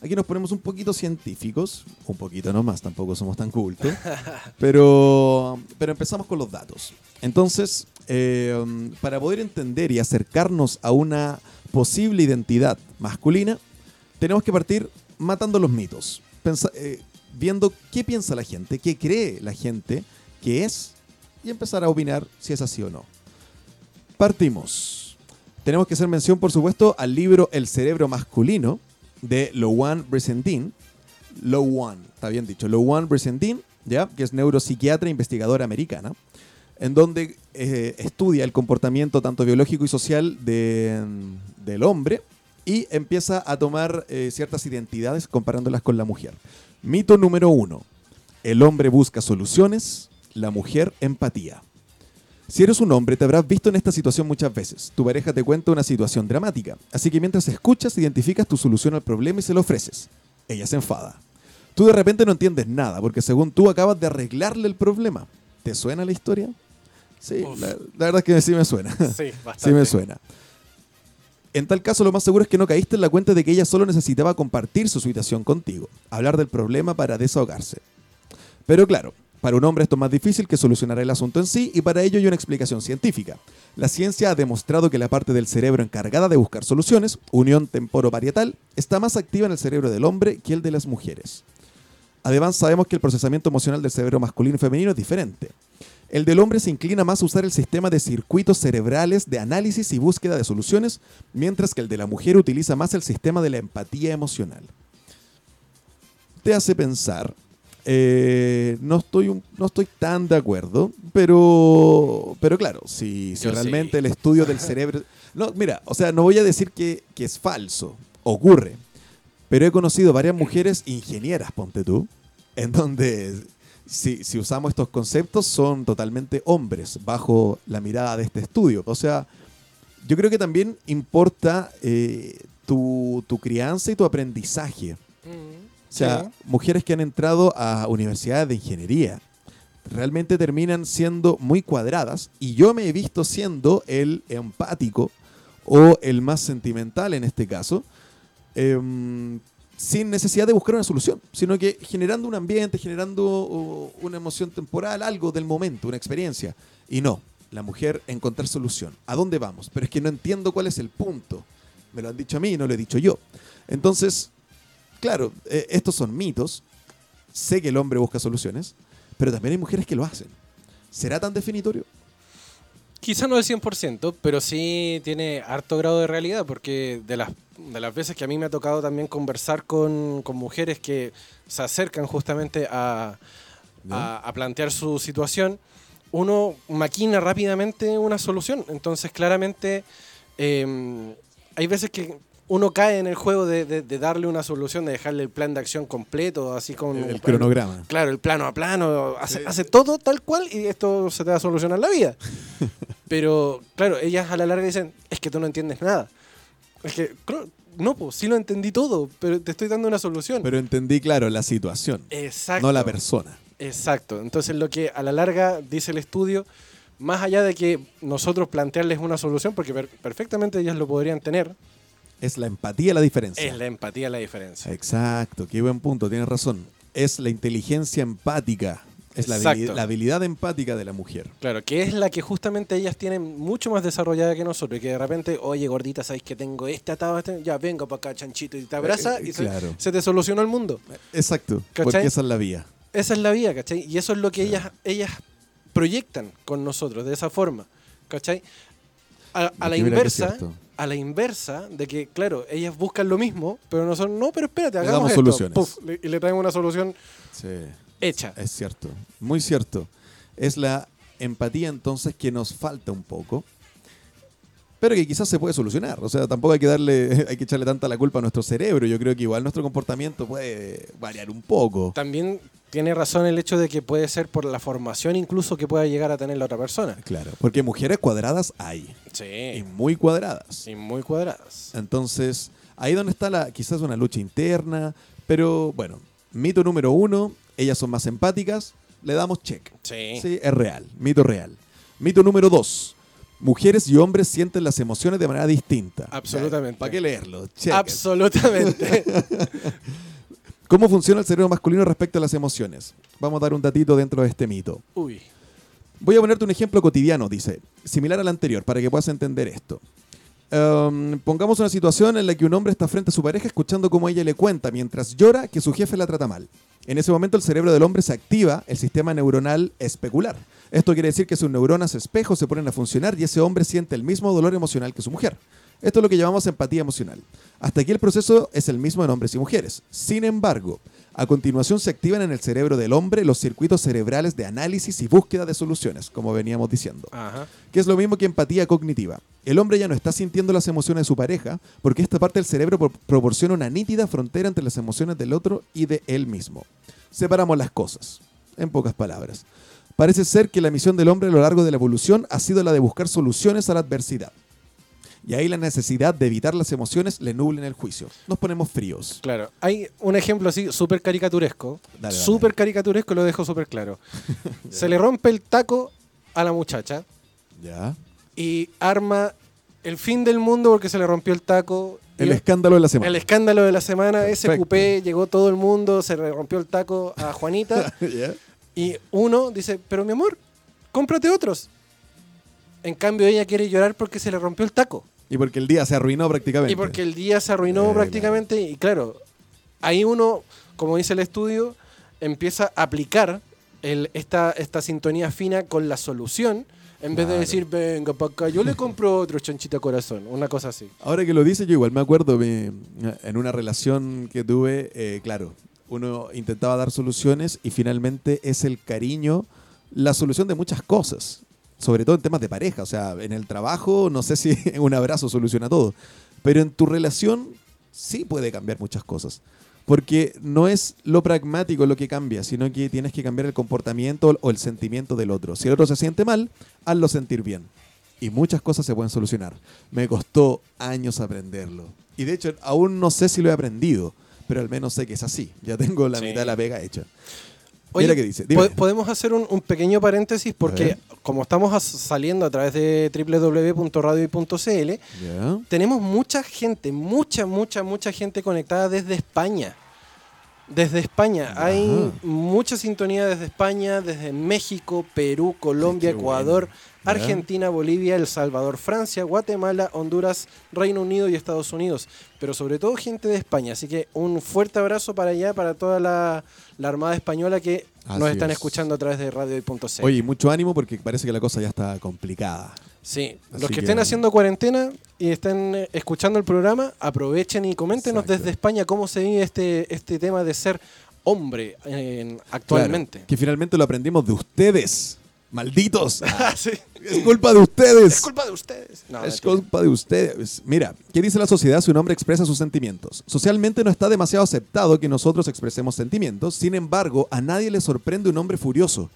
Aquí nos ponemos un poquito científicos, un poquito nomás, tampoco somos tan cultos, (laughs) pero, pero empezamos con los datos. Entonces, eh, para poder entender y acercarnos a una posible identidad masculina, tenemos que partir matando los mitos, eh, viendo qué piensa la gente, qué cree la gente que es y empezar a opinar si es así o no. Partimos. Tenemos que hacer mención, por supuesto, al libro El cerebro masculino de Lowan Bresendin. Lowan, está bien dicho. Lowan Bresendin, ¿ya? que es neuropsiquiatra e investigadora americana, en donde eh, estudia el comportamiento tanto biológico y social del hombre y empieza a tomar eh, ciertas identidades comparándolas con la mujer. Mito número uno. El hombre busca soluciones, la mujer empatía. Si eres un hombre, te habrás visto en esta situación muchas veces. Tu pareja te cuenta una situación dramática, así que mientras escuchas, identificas tu solución al problema y se lo ofreces. Ella se enfada. Tú de repente no entiendes nada, porque según tú acabas de arreglarle el problema. ¿Te suena la historia? Sí, la, verdad es que sí me suena. Sí, bastante. (laughs) sí me suena. En tal caso, lo más seguro es que no caíste en la cuenta de que ella solo necesitaba compartir su situación contigo, hablar del problema para desahogarse. Pero claro, para un hombre esto es más difícil que solucionar el asunto en sí y para ello hay una explicación científica. La ciencia ha demostrado que la parte del cerebro encargada de buscar soluciones, unión temporoparietal, está más activa en el cerebro del hombre que el de las mujeres. Además sabemos que el procesamiento emocional del cerebro masculino y femenino es diferente. El del hombre se inclina más a usar el sistema de circuitos cerebrales de análisis y búsqueda de soluciones, mientras que el de la mujer utiliza más el sistema de la empatía emocional. Te hace pensar eh, no, estoy no estoy tan de acuerdo, pero, pero claro, si, si realmente el estudio del (laughs) cerebro... No, mira, o sea, no voy a decir que, es falso, ocurre, pero he conocido varias mujeres ingenieras, ponte tú, en donde si, si, usamos estos conceptos son totalmente hombres bajo la mirada de este estudio. O sea, yo creo que también importa eh, tu, tu, crianza y tu aprendizaje. Mm. O sea, mujeres que han entrado a universidades de ingeniería realmente terminan siendo muy cuadradas y yo me he visto siendo el empático o el más sentimental en este caso, em, sin necesidad de buscar una solución, sino que generando un ambiente, generando una emoción temporal, algo del momento, una experiencia. Y no, la mujer encontrar solución. ¿A dónde vamos? Pero es que no entiendo cuál es el punto. Me lo han dicho a mí y no lo he dicho yo. Entonces, claro, eh, estos son mitos. Sé que el hombre busca soluciones, pero también hay mujeres que lo hacen. ¿Será tan definitorio? Quizá no el 100%, pero sí tiene harto grado de realidad, porque de las, de las veces que a mí me ha tocado también conversar con, mujeres que se acercan justamente a, a, plantear su situación, uno maquina rápidamente una solución. Entonces, claramente, em, hay veces que uno cae en el juego de, darle una solución, de dejarle el plan de acción completo, así con... El, cronograma. Claro, el plano a plano, hace, todo tal cual y esto se te va a solucionar la vida. (laughs) Pero, claro, ellas a la larga dicen, es que tú no entiendes nada. Es que, no, pues sí lo entendí todo, pero te estoy dando una solución. Pero entendí, claro, la situación. Exacto. No la persona. Exacto. Entonces lo que a la larga dice el estudio, más allá de que nosotros plantearles una solución, porque perfectamente ellas lo podrían tener, es la empatía la diferencia. Es la empatía la diferencia. Exacto, qué buen punto, tienes razón. Es la inteligencia empática. Es la habilidad, empática de la mujer. Claro, que es la que justamente ellas tienen mucho más desarrollada que nosotros. Y que de repente, oye, gordita, ¿sabes que tengo este atado? Este? Ya, vengo para acá, chanchito. Y te abraza eh, y se, te solucionó el mundo. Exacto, porque esa es la vía. Esa es la vía, ¿cachai? Y eso es lo que ellas, ellas proyectan con nosotros, de esa forma. ¿Cachai? A, la inversa, a la inversa de que, claro, ellas buscan lo mismo, pero no son, no, pero espérate, Le hagamos damos esto. soluciones. Le- y le traen una solución Sí. hecha. Es cierto, muy cierto. Es la empatía entonces que nos falta un poco, pero que quizás se puede solucionar. O sea, tampoco hay que darle, (laughs) hay que echarle tanta la culpa a nuestro cerebro. Yo creo que igual nuestro comportamiento puede variar un poco. También tiene razón el hecho de que puede ser por la formación incluso que pueda llegar a tener la otra persona. Claro, porque mujeres cuadradas hay, y Sí. muy cuadradas. Y muy cuadradas. Entonces, ahí donde está la, quizás una lucha interna, pero bueno, mito número uno, ellas son más empáticas, le damos check. Sí. Sí, es real, mito real. Mito número dos, mujeres y hombres sienten las emociones de manera distinta. Absolutamente. ¿Para qué leerlo? Check. Absolutamente. (laughs) ¿Cómo funciona el cerebro masculino respecto a las emociones? Vamos a dar un datito dentro de este mito. Uy. Voy a ponerte un ejemplo cotidiano, dice, similar al anterior, para que puedas entender esto. Um, pongamos una situación en la que un hombre está frente a su pareja escuchando cómo ella le cuenta mientras llora que su jefe la trata mal. En ese momento el cerebro del hombre se activa el sistema neuronal especular. Esto quiere decir que sus neuronas espejo se ponen a funcionar y ese hombre siente el mismo dolor emocional que su mujer. Esto es lo que llamamos empatía emocional. Hasta aquí el proceso es el mismo en hombres y mujeres. Sin embargo, a continuación se activan en el cerebro del hombre los circuitos cerebrales de análisis y búsqueda de soluciones, como veníamos diciendo Ajá. que es lo mismo que empatía cognitiva. El hombre ya no está sintiendo las emociones de su pareja porque esta parte del cerebro pro- proporciona una nítida frontera entre las emociones del otro y de él mismo. Separamos las cosas, en pocas palabras. Parece ser que la misión del hombre a lo largo de la evolución ha sido la de buscar soluciones a la adversidad. Y ahí la necesidad de evitar las emociones le nublen el juicio. Nos ponemos fríos. Claro. Hay un ejemplo así súper caricaturesco. Súper caricaturesco, lo dejo súper claro. (laughs) Se le rompe el taco a la muchacha ¿Ya? y arma el fin del mundo porque se le rompió el taco. El Y- escándalo de la semana. el escándalo de la semana, ese cupé, llegó todo el mundo, se le rompió el taco a Juanita. (laughs) y uno dice, pero mi amor, cómprate otros. En cambio ella quiere llorar porque se le rompió el taco. Y porque el día se arruinó prácticamente. Y porque el día se arruinó Eh, prácticamente y claro, ahí uno, como dice el estudio, empieza a aplicar el- esta, esta sintonía fina con la solución en vez de decir, venga para acá, yo le (laughs) compro otro chanchita corazón, una cosa así. Ahora que lo dice, yo igual me acuerdo me- en una relación que tuve, eh, claro, uno intentaba dar soluciones y finalmente es el cariño la solución de muchas cosas, sobre todo en temas de pareja, o sea, en el trabajo no sé si (laughs) un abrazo soluciona todo, pero en tu relación sí puede cambiar muchas cosas. Porque no es lo pragmático lo que cambia, sino que tienes que cambiar el comportamiento o el sentimiento del otro. Si el otro se siente mal, hazlo sentir bien. Y muchas cosas se pueden solucionar. Me costó años aprenderlo. Y de hecho, aún no sé si lo he aprendido, pero al menos sé que es así. Ya tengo la Sí. mitad de la pega hecha. Oye, Mira qué dice. Dime. Podemos hacer un, un pequeño paréntesis porque como estamos saliendo a través de www.radio.cl, Ya. tenemos mucha gente, mucha, mucha, mucha gente conectada desde España. Desde España. Ajá. Hay mucha sintonía desde España, desde México, Perú, Colombia, Ecuador, bueno. Argentina, Bolivia, El Salvador, Francia, Guatemala, Honduras, Reino Unido y Estados Unidos. Pero sobre todo gente de España. Así que un fuerte abrazo para allá, para toda la, la Armada Española que nos están es. escuchando a través de radio.c. Oye, mucho ánimo porque parece que la cosa ya está complicada. Sí, Así los que, que- estén haciendo cuarentena y estén eh, escuchando el programa, aprovechen y coméntenos Exacto. desde España cómo se vive este, este tema de ser hombre en- actualmente. Claro, que finalmente lo aprendimos de ustedes. Malditos. (laughs) Ah, sí. es culpa de ustedes. Es culpa de ustedes. No, es mentira. culpa de ustedes. Mira, ¿qué dice la sociedad si un hombre expresa sus sentimientos? Socialmente no está demasiado aceptado que nosotros expresemos sentimientos, sin embargo, a nadie le sorprende un hombre furioso.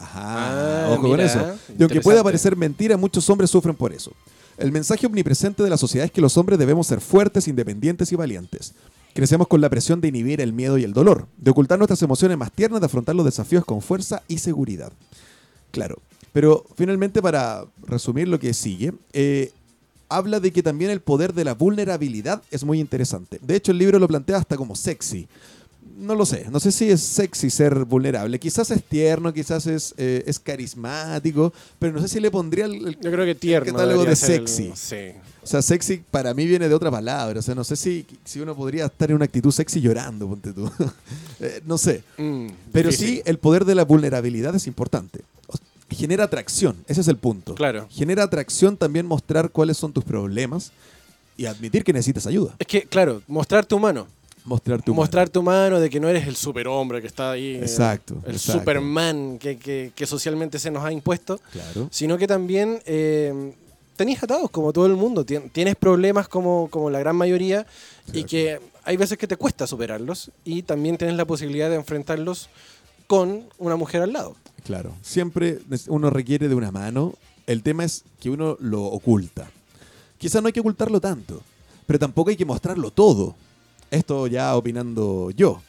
Ajá, Ah, ojo con eso. Y aunque pueda parecer mentira, muchos hombres sufren por eso. El mensaje omnipresente de la sociedad es que los hombres debemos ser fuertes, independientes y valientes. Crecemos con la presión de inhibir el miedo y el dolor, de ocultar nuestras emociones más tiernas, de afrontar los desafíos con fuerza y seguridad. Claro, pero finalmente para resumir lo que sigue, eh, habla de que también el poder de la vulnerabilidad es muy interesante. De hecho, el libro lo plantea hasta como sexy. No lo sé, no sé si es sexy ser vulnerable. Quizás es tierno, quizás es, eh, es carismático, pero no sé si le pondría el, el- Yo creo que tierno. catálogo de el- sexy. sí. O sea, sexy para mí viene de otra palabra. O sea, no sé si, si uno podría estar en una actitud sexy llorando, ponte tú. (laughs) Eh, no sé. Mm, Pero sí, el poder de la vulnerabilidad es importante. genera atracción, ese es el punto. Claro. Genera atracción también mostrar cuáles son tus problemas y admitir que necesitas ayuda. Es que, claro, mostrar tu mano. Mostrar tu mostrar tu mano de que no eres el superhombre que está ahí. Exacto, El exacto. Superman que, que- que socialmente se nos ha impuesto. Claro. Sino que también eh, tenés atados como todo el mundo. Tien- Tienes problemas como, como la gran mayoría y que hay veces que te cuesta superarlos y también tienes la posibilidad de enfrentarlos con una mujer al lado. Claro. Siempre uno requiere de una mano. El tema es que uno lo oculta. Quizás no hay que ocultarlo tanto, pero tampoco hay que mostrarlo todo. Esto ya opinando yo.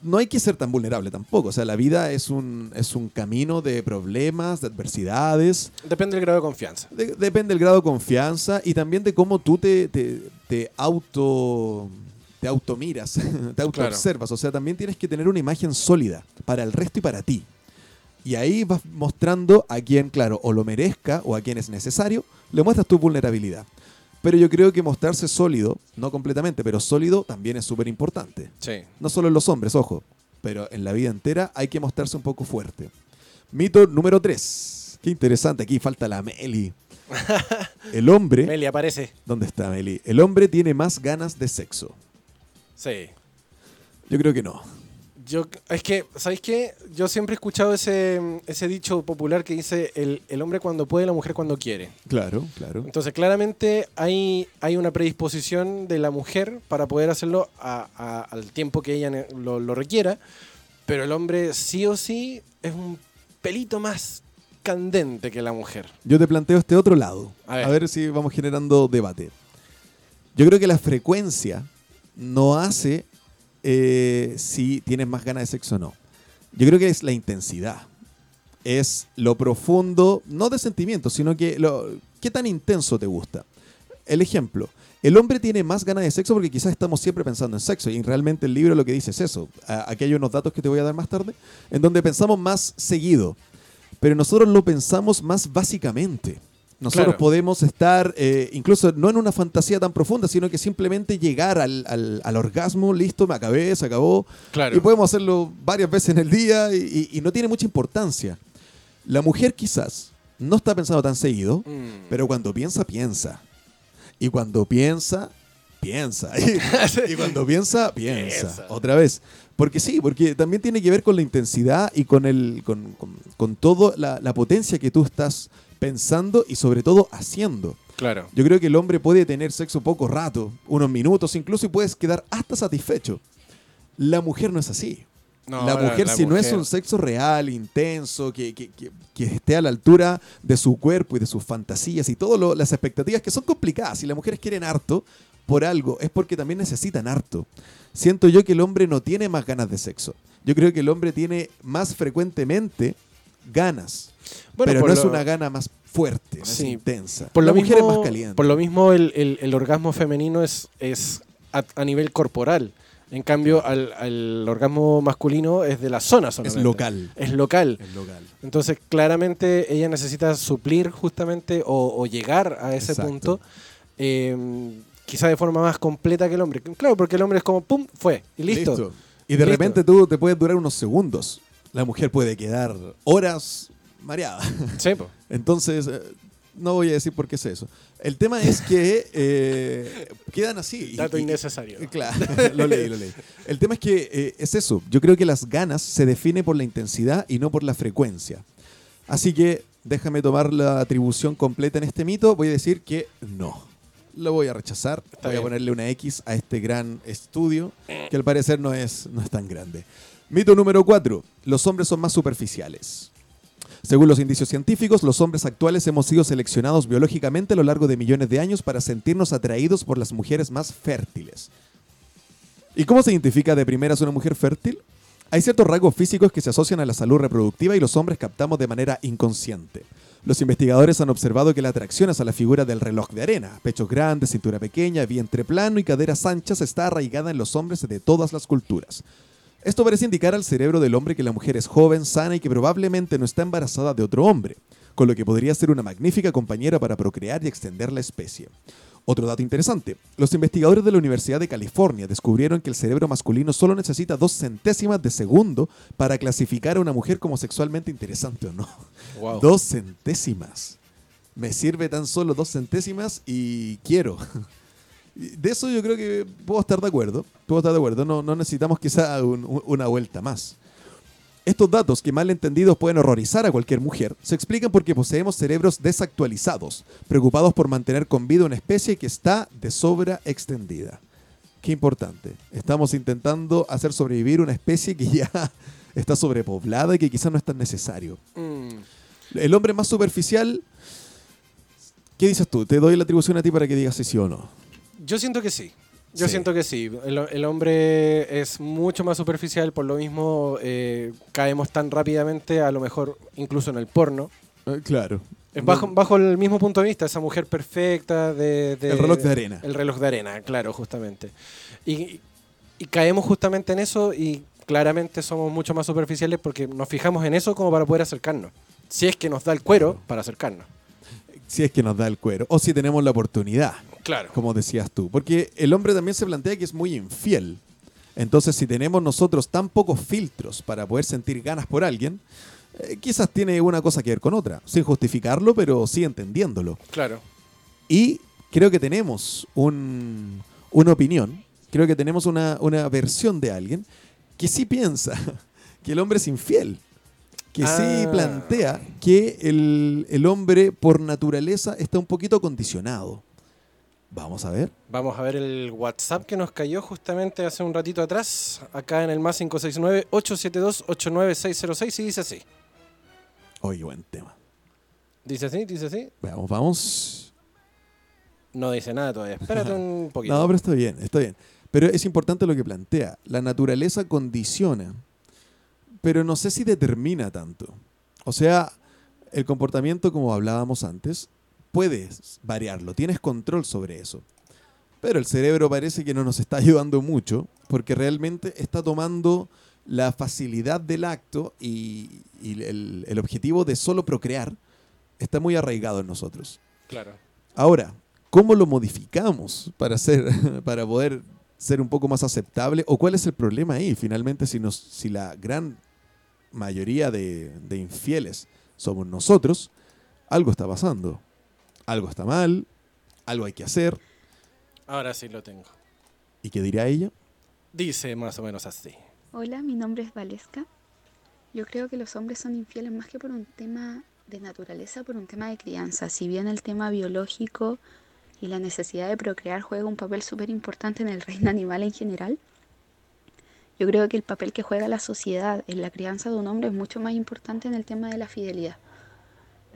No hay que ser tan vulnerable tampoco. O sea, la vida es un, es un camino de problemas, de adversidades. Depende del grado de confianza. De- depende del grado de confianza y también de cómo tú te, te, te auto te automiras, (laughs) te autoobservas. O sea, también tienes que tener una imagen sólida para el resto y para ti. Y ahí vas mostrando a quien, claro, o lo merezca o a quien es necesario, le muestras tu vulnerabilidad. Pero yo creo que mostrarse sólido, no completamente, pero sólido también es súper importante. Sí. No solo en los hombres, ojo, pero en la vida entera hay que mostrarse un poco fuerte. Mito número 3. Qué interesante, aquí falta la Meli. (laughs) El hombre, Meli aparece. ¿dónde está Meli? El hombre tiene más ganas de sexo. Sí. Yo creo que no. Yo, es que, ¿sabéis qué? Yo siempre he escuchado ese, ese dicho popular que dice el, el hombre cuando puede, la mujer cuando quiere. Claro, claro. Entonces, claramente hay, hay una predisposición de la mujer para poder hacerlo a- a- al tiempo que ella lo, lo requiera, pero el hombre sí o sí es un pelito más candente que la mujer. Yo te planteo este otro lado. A A ver. ver, si vamos generando debate. Yo creo que la frecuencia no hace eh, si tienes más ganas de sexo o no. Yo creo que es la intensidad. Es lo profundo, no de sentimientos, sino que lo, qué tan intenso te gusta. El ejemplo. El hombre tiene más ganas de sexo porque quizás estamos siempre pensando en sexo y realmente el libro lo que dice es eso. Aquí hay unos datos que te voy a dar más tarde, en donde pensamos más seguido, pero nosotros lo pensamos más básicamente. Nosotros Claro. podemos estar, eh, incluso no en una fantasía tan profunda, sino que simplemente llegar al, al- al orgasmo, listo, me acabé, se acabó. Claro. Y podemos hacerlo varias veces en el día y, y- y no tiene mucha importancia. La mujer quizás no está pensando tan seguido, Mm. pero cuando piensa, piensa. Y cuando piensa, piensa. (laughs) Y, y cuando piensa, piensa. Piensa. Otra vez. Porque sí, porque también tiene que ver con la intensidad y con el con, con, con todo la, la potencia que tú estás pensando y sobre todo haciendo. Claro. Yo creo que el hombre puede tener sexo poco rato, unos minutos incluso, y puedes quedar hasta satisfecho. La mujer no es así. No, la mujer, la si no es un sexo real, intenso, que, que- que- que esté a la altura de su cuerpo y de sus fantasías y todas las expectativas que son complicadas, si las mujeres quieren harto por algo, es porque también necesitan harto. Siento yo que el hombre no tiene más ganas de sexo. Yo creo que el hombre tiene más frecuentemente ganas, Bueno, pero no es una gana más fuerte, más Sí. intensa. Por la lo mujer mismo, es más caliente. Por lo mismo, el, el- el orgasmo femenino es, es a, a nivel corporal. En cambio, al, al orgasmo masculino es de la zona es solamente. local. Es local. Es local. Entonces, claramente ella necesita suplir justamente o, o llegar a ese Exacto. punto, eh, quizá de forma más completa que el hombre. Claro, porque el hombre es como, ¡pum!, fue, y listo. Y de Listo. repente tú te puedes durar unos segundos. La mujer puede quedar horas mareada. Sí, po. (laughs) Entonces, eh, no voy a decir por qué es eso. El tema es que eh, quedan así. Dato y- innecesario. y- (laughs) Claro, lo leí, lo leí. El tema es que eh, es eso. Yo creo que las ganas se definen por la intensidad y no por la frecuencia. Así que déjame tomar la atribución completa en este mito. Voy a decir que no. Lo voy a rechazar. Está voy a ponerle una X a este gran estudio, que al parecer no es, no es tan grande. Mito número 4. Los hombres son más superficiales. Según los indicios científicos, los hombres actuales hemos sido seleccionados biológicamente a lo largo de millones de años para sentirnos atraídos por las mujeres más fértiles. ¿Y cómo se identifica de primeras una mujer fértil? Hay ciertos rasgos físicos que se asocian a la salud reproductiva y los hombres captamos de manera inconsciente. Los investigadores han observado que la atracción hacia la figura del reloj de arena, pechos grandes, cintura pequeña, vientre plano y caderas anchas está arraigada en los hombres de todas las culturas. Esto parece indicar al cerebro del hombre que la mujer es joven, sana y que probablemente no está embarazada de otro hombre, con lo que podría ser una magnífica compañera para procrear y extender la especie. Otro dato interesante. Los investigadores de la Universidad de California descubrieron que el cerebro masculino solo necesita dos centésimas de segundo para clasificar a una mujer como sexualmente interesante o no. Wow. Dos centésimas. Me sirve tan solo dos centésimas y quiero. De eso yo creo que puedo estar de acuerdo. Puedo estar de acuerdo. No, no necesitamos quizá un- un- una vuelta más. Estos datos, que mal entendidos pueden horrorizar a cualquier mujer, se explican porque poseemos cerebros desactualizados, preocupados por mantener con vida una especie que está de sobra extendida. Qué importante. Estamos intentando hacer sobrevivir una especie que ya (laughs) está sobrepoblada y que quizás no es tan necesario. Mm. El hombre más superficial, ¿qué dices tú? Te doy la atribución a ti para que digas si sí o no. Yo siento que sí. Yo Sí. siento que sí. El, el hombre es mucho más superficial, por lo mismo eh, caemos tan rápidamente, a lo mejor incluso en el porno. Eh, claro. Bajo, bajo el mismo punto de vista, esa mujer perfecta de, de- El reloj de arena. El reloj de arena, claro, justamente. Y, y caemos justamente en eso y claramente somos mucho más superficiales porque nos fijamos en eso como para poder acercarnos. Si es que nos da el cuero para acercarnos. Si es que nos da el cuero. O si tenemos la oportunidad. Claro. como decías tú. Porque el hombre también se plantea que es muy infiel. Entonces, si tenemos nosotros tan pocos filtros para poder sentir ganas por alguien, eh, quizás tiene una cosa que ver con otra, sin justificarlo, pero sí entendiéndolo. Claro. Y creo que tenemos un- una opinión, creo que tenemos una, una versión de alguien que sí piensa (laughs) que el hombre es infiel. Que sí Ah. plantea que el, el hombre por naturaleza está un poquito condicionado. Vamos a ver. Vamos a ver el WhatsApp que nos cayó justamente hace un ratito atrás, acá en el más 569-872-89606 y dice así. Oye, buen tema. Dice así, dice así. Vamos, vamos. No dice nada todavía. Espérate un (laughs) poquito. No, pero está bien, está bien. Pero es importante lo que plantea. La naturaleza condiciona, pero no sé si determina tanto. O sea, el comportamiento, como hablábamos antes, puedes variarlo, tienes control sobre eso. Pero el cerebro parece que no nos está (laughs) ayudando mucho, porque realmente está tomando la facilidad del acto y, y el, el objetivo de solo procrear está muy arraigado en nosotros. Claro. Ahora, ¿cómo lo modificamos para, ser, (laughs) para poder ser un poco más aceptable? ¿O cuál es el problema ahí? Finalmente, si, nos, si la gran mayoría de, de infieles somos nosotros, algo está pasando. Algo está mal, algo hay que hacer. Ahora sí lo tengo. ¿Y qué dirá ella? Dice más o menos así. Hola, mi nombre es Valesca. Yo creo que los hombres son infieles más que por un tema de naturaleza, por un tema de crianza. Si bien el tema biológico y la necesidad de procrear juega un papel súper importante en el reino animal en general, yo creo que el papel que juega la sociedad en la crianza de un hombre es mucho más importante en el tema de la fidelidad.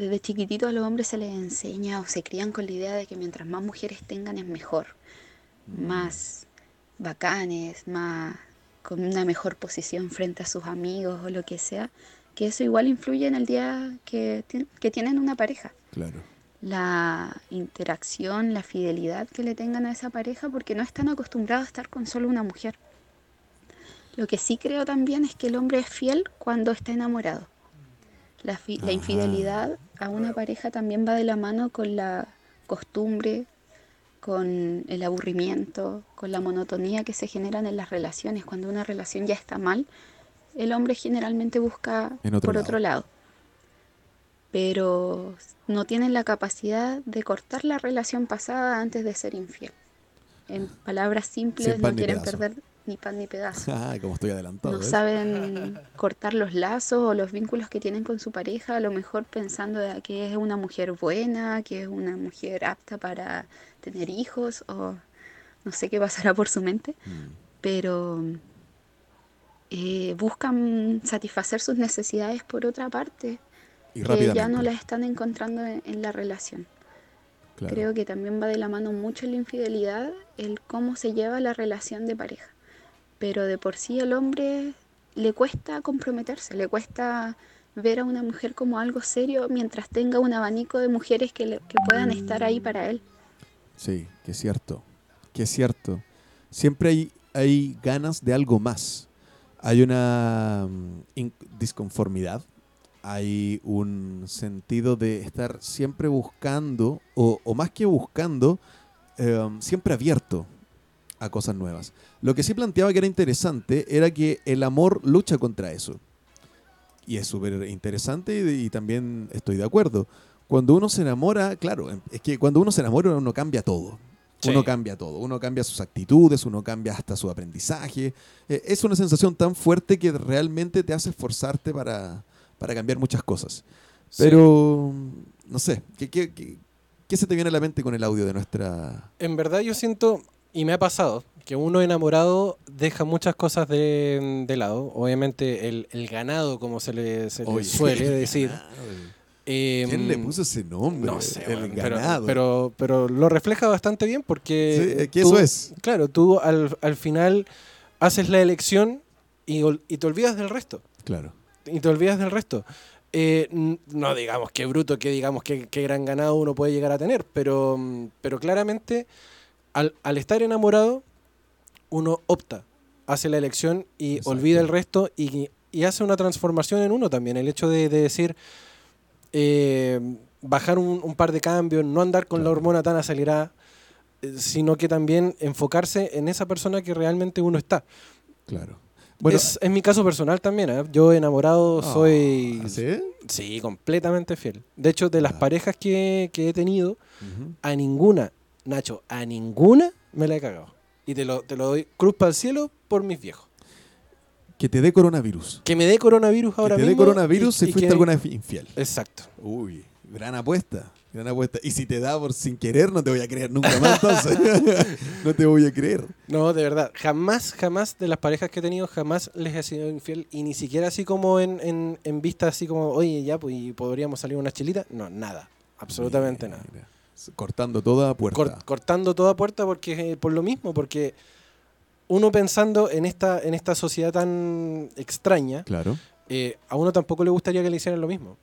Desde chiquititos a los hombres se les enseña o se crían con la idea de que mientras más mujeres tengan es mejor, más bacanes, más con una mejor posición frente a sus amigos o lo que sea, que eso igual influye en el día que, que tienen una pareja. Claro. La interacción, la fidelidad que le tengan a esa pareja porque no están acostumbrados a estar con solo una mujer. Lo que sí creo también es que el hombre es fiel cuando está enamorado. La, fi- la infidelidad a una pareja también va de la mano con la costumbre, con el aburrimiento, con la monotonía que se generan en las relaciones. Cuando una relación ya está mal, el hombre generalmente busca otro por lado. otro lado. Pero no tienen la capacidad de cortar la relación pasada antes de ser infiel. En palabras simples, Sin no quieren perder ni pan ni pedazo (laughs) Ah, como estoy adelantado. no saben (laughs) cortar los lazos o los vínculos que tienen con su pareja, a lo mejor pensando que es una mujer buena, que es una mujer apta para tener hijos o no sé qué pasará por su mente, Mm. pero eh, buscan satisfacer sus necesidades por otra parte, Y que ya no las están encontrando en, en la relación. claro. Creo que también va de la mano mucho la infidelidad el cómo se lleva la relación de pareja. Pero de por sí al hombre le cuesta comprometerse, le cuesta ver a una mujer como algo serio mientras tenga un abanico de mujeres que, le- que puedan estar ahí para él. Sí, que es cierto. Que es cierto. Siempre hay, hay ganas de algo más. Hay una mm, disconformidad. Hay un sentido de estar siempre buscando, o, o más que buscando, eh, siempre abierto a cosas nuevas. Lo que sí planteaba que era interesante era que el amor lucha contra eso. Y es súper interesante y, y también estoy de acuerdo. Cuando uno se enamora, claro, es que cuando uno se enamora uno cambia todo. Sí. Uno cambia todo, uno cambia sus actitudes, uno cambia hasta su aprendizaje. Eh, es una sensación tan fuerte que realmente te hace esforzarte para, para cambiar muchas cosas. Sí. Pero, no sé, ¿qué, qué, qué- qué se te viene a la mente con el audio de nuestra... En verdad yo siento, y me ha pasado, que uno enamorado deja muchas cosas de, de lado. Obviamente el, el ganado, como se le, se le suele (laughs) decir. Eh, ¿Quién le puso ese nombre? No sé, el pero- ganado. Pero, pero, lo refleja bastante bien porque... Sí, es que tú- eso es. Claro, tú al, al final haces la elección y, y te olvidas del resto. Claro. y te olvidas del resto. Eh, no digamos qué bruto, que digamos qué, gran ganado uno puede llegar a tener, pero, pero claramente al, al estar enamorado uno opta, hace la elección y Exacto. olvida el resto y, y hace una transformación en uno también. El hecho de, de decir, eh, bajar un, un par de cambios, no andar con la hormona tan acelerada, eh, sino que también enfocarse en esa persona que realmente uno está. Claro. Bueno, es, es mi caso personal también. ¿eh? Yo enamorado ah, soy ¿sí? Sí, completamente fiel. De hecho, de las Ah. parejas que, que he tenido, a ninguna, Nacho, a ninguna me la he cagado. Y te lo, te lo doy cruz para el cielo por mis viejos. Que te dé coronavirus. Que me dé coronavirus ahora que te dé mismo. coronavirus y- si fuiste que- alguna vez infiel. Exacto. Uy, gran apuesta. Gran apuesta. Y si te da por sin querer, no te voy a creer nunca más, entonces. (laughs) no te voy a creer. No, de verdad. Jamás, jamás de las parejas que he tenido, jamás les he sido infiel. Y ni siquiera así como en, en, en vista, así como, oye, ya, pues y podríamos salir una chilita. No, nada. Absolutamente nada. Mira, Cortando toda puerta. Cor- cortando toda puerta porque eh, por lo mismo, porque uno pensando en esta, en esta sociedad tan extraña, Claro. eh, a uno tampoco le gustaría que le hicieran lo mismo.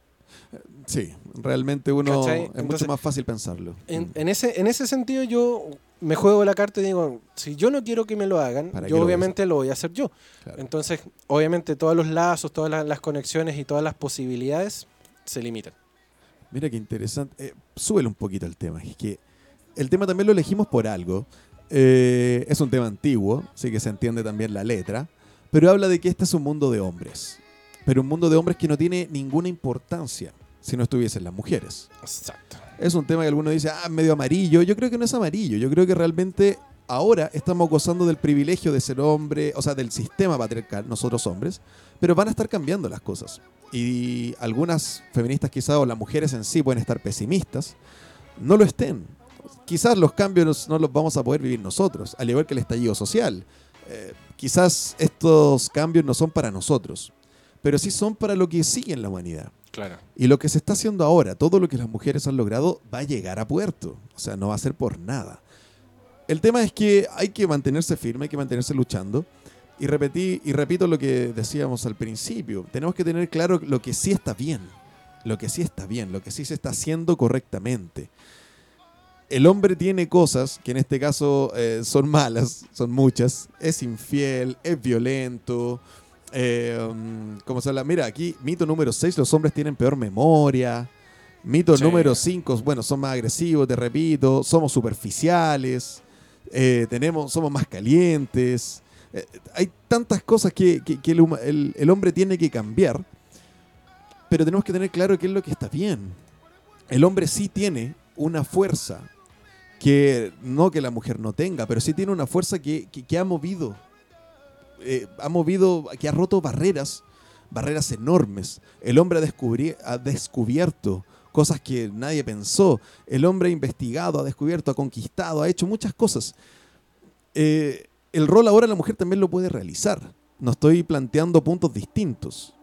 Sí, realmente uno ¿Cachai? es mucho más fácil pensarlo. En, en ese, en ese sentido yo me juego la carta y digo, si yo no quiero que me lo hagan, ¿Para qué yo lo obviamente lo voy a hacer yo. Claro. Entonces, obviamente todos los lazos, todas las, las conexiones y todas las posibilidades se limitan. Mira qué interesante. Eh, súbele un poquito el tema. Es que el tema también lo elegimos por algo. Eh, es un tema antiguo, así que se entiende también la letra. Pero habla de que este es un mundo de hombres. Pero un mundo de hombres que no tiene ninguna importancia si no estuviesen las mujeres. Exacto. Es un tema que alguno dice, ah, medio amarillo. Yo creo que no es amarillo. Yo creo que realmente ahora estamos gozando del privilegio de ser hombre, o sea, del sistema patriarcal, nosotros hombres, pero van a estar cambiando las cosas. Y algunas feministas quizás, o las mujeres en sí, pueden estar pesimistas. No lo estén. Quizás los cambios no los vamos a poder vivir nosotros, al igual que el estallido social. Eh, quizás estos cambios no son para nosotros, pero sí son para lo que sigue en la humanidad. Claro. Y lo que se está haciendo ahora, todo lo que las mujeres han logrado, va a llegar a puerto. O sea, no va a ser por nada. El tema es que hay que mantenerse firme, hay que mantenerse luchando. Y, repetí, y repito lo que decíamos al principio. Tenemos que tener claro lo que sí está bien. Lo que sí está bien, lo que sí se está haciendo correctamente. El hombre tiene cosas que en este caso eh, son malas, son muchas. Es infiel, es violento, eh, ¿Cómo se habla? Mira, aquí, mito número 6, los hombres tienen peor memoria. Mito Sí. número 5, bueno, son más agresivos, te repito, somos superficiales, eh, tenemos, somos más calientes. Eh, hay tantas cosas que, el, hombre tiene que cambiar, pero tenemos que tener claro qué es lo que está bien. El hombre sí tiene una fuerza que no que la mujer no tenga, pero sí tiene una fuerza que, ha movido eh, ha movido, que ha roto barreras, barreras enormes. El hombre ha descubierto cosas que nadie pensó. El hombre ha investigado, ha descubierto, ha conquistado, ha hecho muchas cosas. Eh, el rol ahora la mujer también lo puede realizar. No estoy planteando puntos distintos.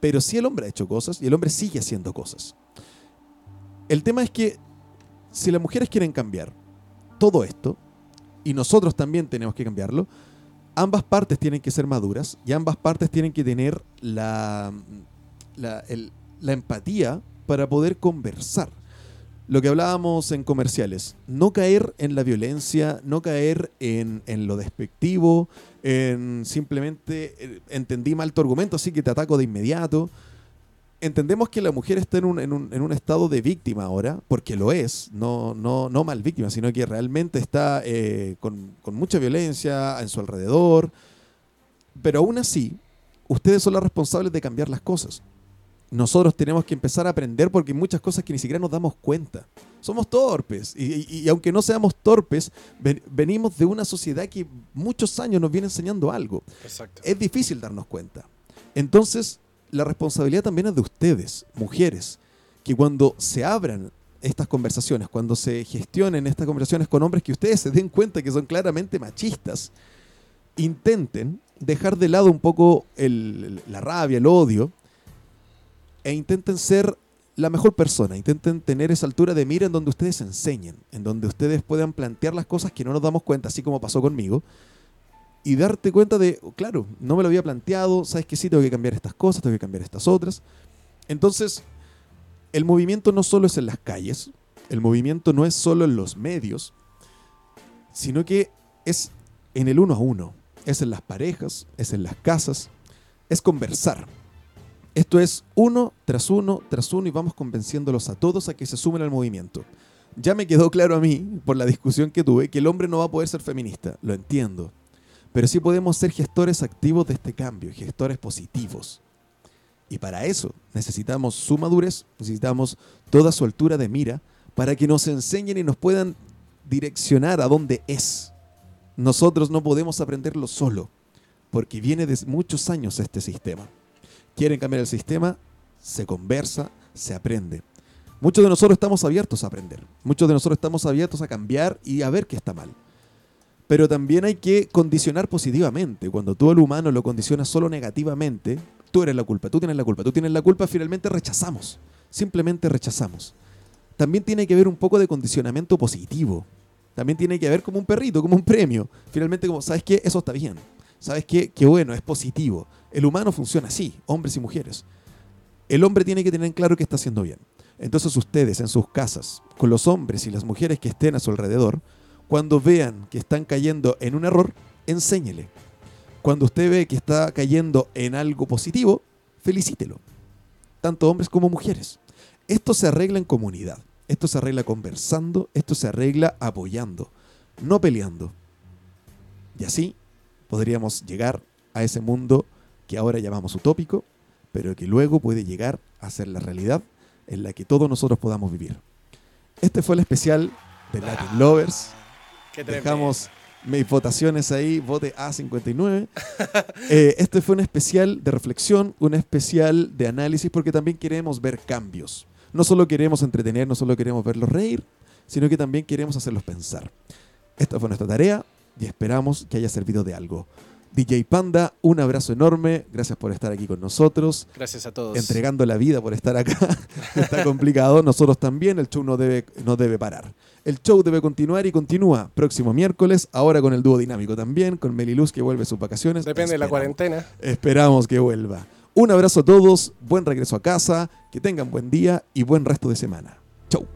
Pero sí el hombre ha hecho cosas y el hombre sigue haciendo cosas. El tema es que si las mujeres quieren cambiar todo esto, y nosotros también tenemos que cambiarlo, ambas partes tienen que ser maduras y ambas partes tienen que tener la, la, empatía para poder conversar. Lo que hablábamos en comerciales, no caer en la violencia, no caer en, en lo despectivo, en simplemente eh, entendí mal tu argumento, así que te ataco de inmediato. entendemos que la mujer está en un, en, un, en un, estado de víctima ahora, porque lo es, no, no, no mal víctima, sino que realmente está eh, con, con, mucha violencia en su alrededor. Pero aún así, ustedes son los responsables de cambiar las cosas. Nosotros tenemos que empezar a aprender porque hay muchas cosas que ni siquiera nos damos cuenta. Somos torpes y, y, y aunque no seamos torpes, ven, venimos de una sociedad que muchos años nos viene enseñando algo. Exacto. Es difícil darnos cuenta. Entonces, la responsabilidad también es de ustedes, mujeres, que cuando se abran estas conversaciones, cuando se gestionen estas conversaciones con hombres que ustedes se den cuenta que son claramente machistas, intenten dejar de lado un poco el, la rabia, el odio, e intenten ser la mejor persona, intenten tener esa altura de mira en donde ustedes enseñen, en donde ustedes puedan plantear las cosas que no nos damos cuenta, así como pasó conmigo, y darte cuenta de, claro, no me lo había planteado, sabes que sí, tengo que cambiar estas cosas, tengo que cambiar estas otras. Entonces, el movimiento no solo es en las calles, el movimiento no es solo en los medios, sino que es en el uno a uno, es en las parejas, es en las casas, es conversar. Esto es uno tras uno tras uno y vamos convenciéndolos a todos a que se sumen al movimiento. Ya me quedó claro a mí, por la discusión que tuve, que el hombre no va a poder ser feminista, lo entiendo pero sí podemos ser gestores activos de este cambio, gestores positivos. Y para eso necesitamos su madurez, necesitamos toda su altura de mira para que nos enseñen y nos puedan direccionar a dónde es. Nosotros no podemos aprenderlo solo, porque viene de muchos años este sistema. Quieren cambiar el sistema, se conversa, se aprende. Muchos de nosotros estamos abiertos a aprender, muchos de nosotros estamos abiertos a cambiar y a ver qué está mal pero también hay que condicionar positivamente. Cuando tú al humano lo condicionas solo negativamente, tú eres la culpa, tú tienes la culpa, tú tienes la culpa, finalmente rechazamos, simplemente rechazamos. También tiene que haber un poco de condicionamiento positivo. También tiene que haber como un perrito, como un premio. Finalmente, como, ¿sabes qué? Eso está bien. ¿Sabes qué? Qué bueno, es positivo. El humano funciona así, hombres y mujeres. El hombre tiene que tener en claro que está haciendo bien. Entonces ustedes en sus casas, con los hombres y las mujeres que estén a su alrededor, cuando vean que están cayendo en un error, enséñele. Cuando usted ve que está cayendo en algo positivo, felicítelo. Tanto hombres como mujeres. Esto se arregla en comunidad. Esto se arregla conversando. Esto se arregla apoyando, no peleando. Y así podríamos llegar a ese mundo que ahora llamamos utópico, pero que luego puede llegar a ser la realidad en la que todos nosotros podamos vivir. Este fue el especial de Latin Lovers. Dejamos mis votaciones ahí, vote A59. (laughs) eh, este fue un especial de reflexión, un especial de análisis, porque también queremos ver cambios. No solo queremos entretener, no solo queremos verlos reír, sino que también queremos hacerlos pensar. Esta fue nuestra tarea y esperamos que haya servido de algo. DJ Panda, un abrazo enorme. Gracias por estar aquí con nosotros. Gracias a todos. Entregando la vida por estar acá. (laughs) Está complicado. Nosotros también. El show no debe, no debe parar. El show debe continuar y continúa. Próximo miércoles, ahora con el dúo dinámico también, con Meliluz que vuelve sus vacaciones. Depende de la cuarentena. Esperamos que vuelva. Un abrazo a todos. Buen regreso a casa. Que tengan buen día y buen resto de semana. Chau.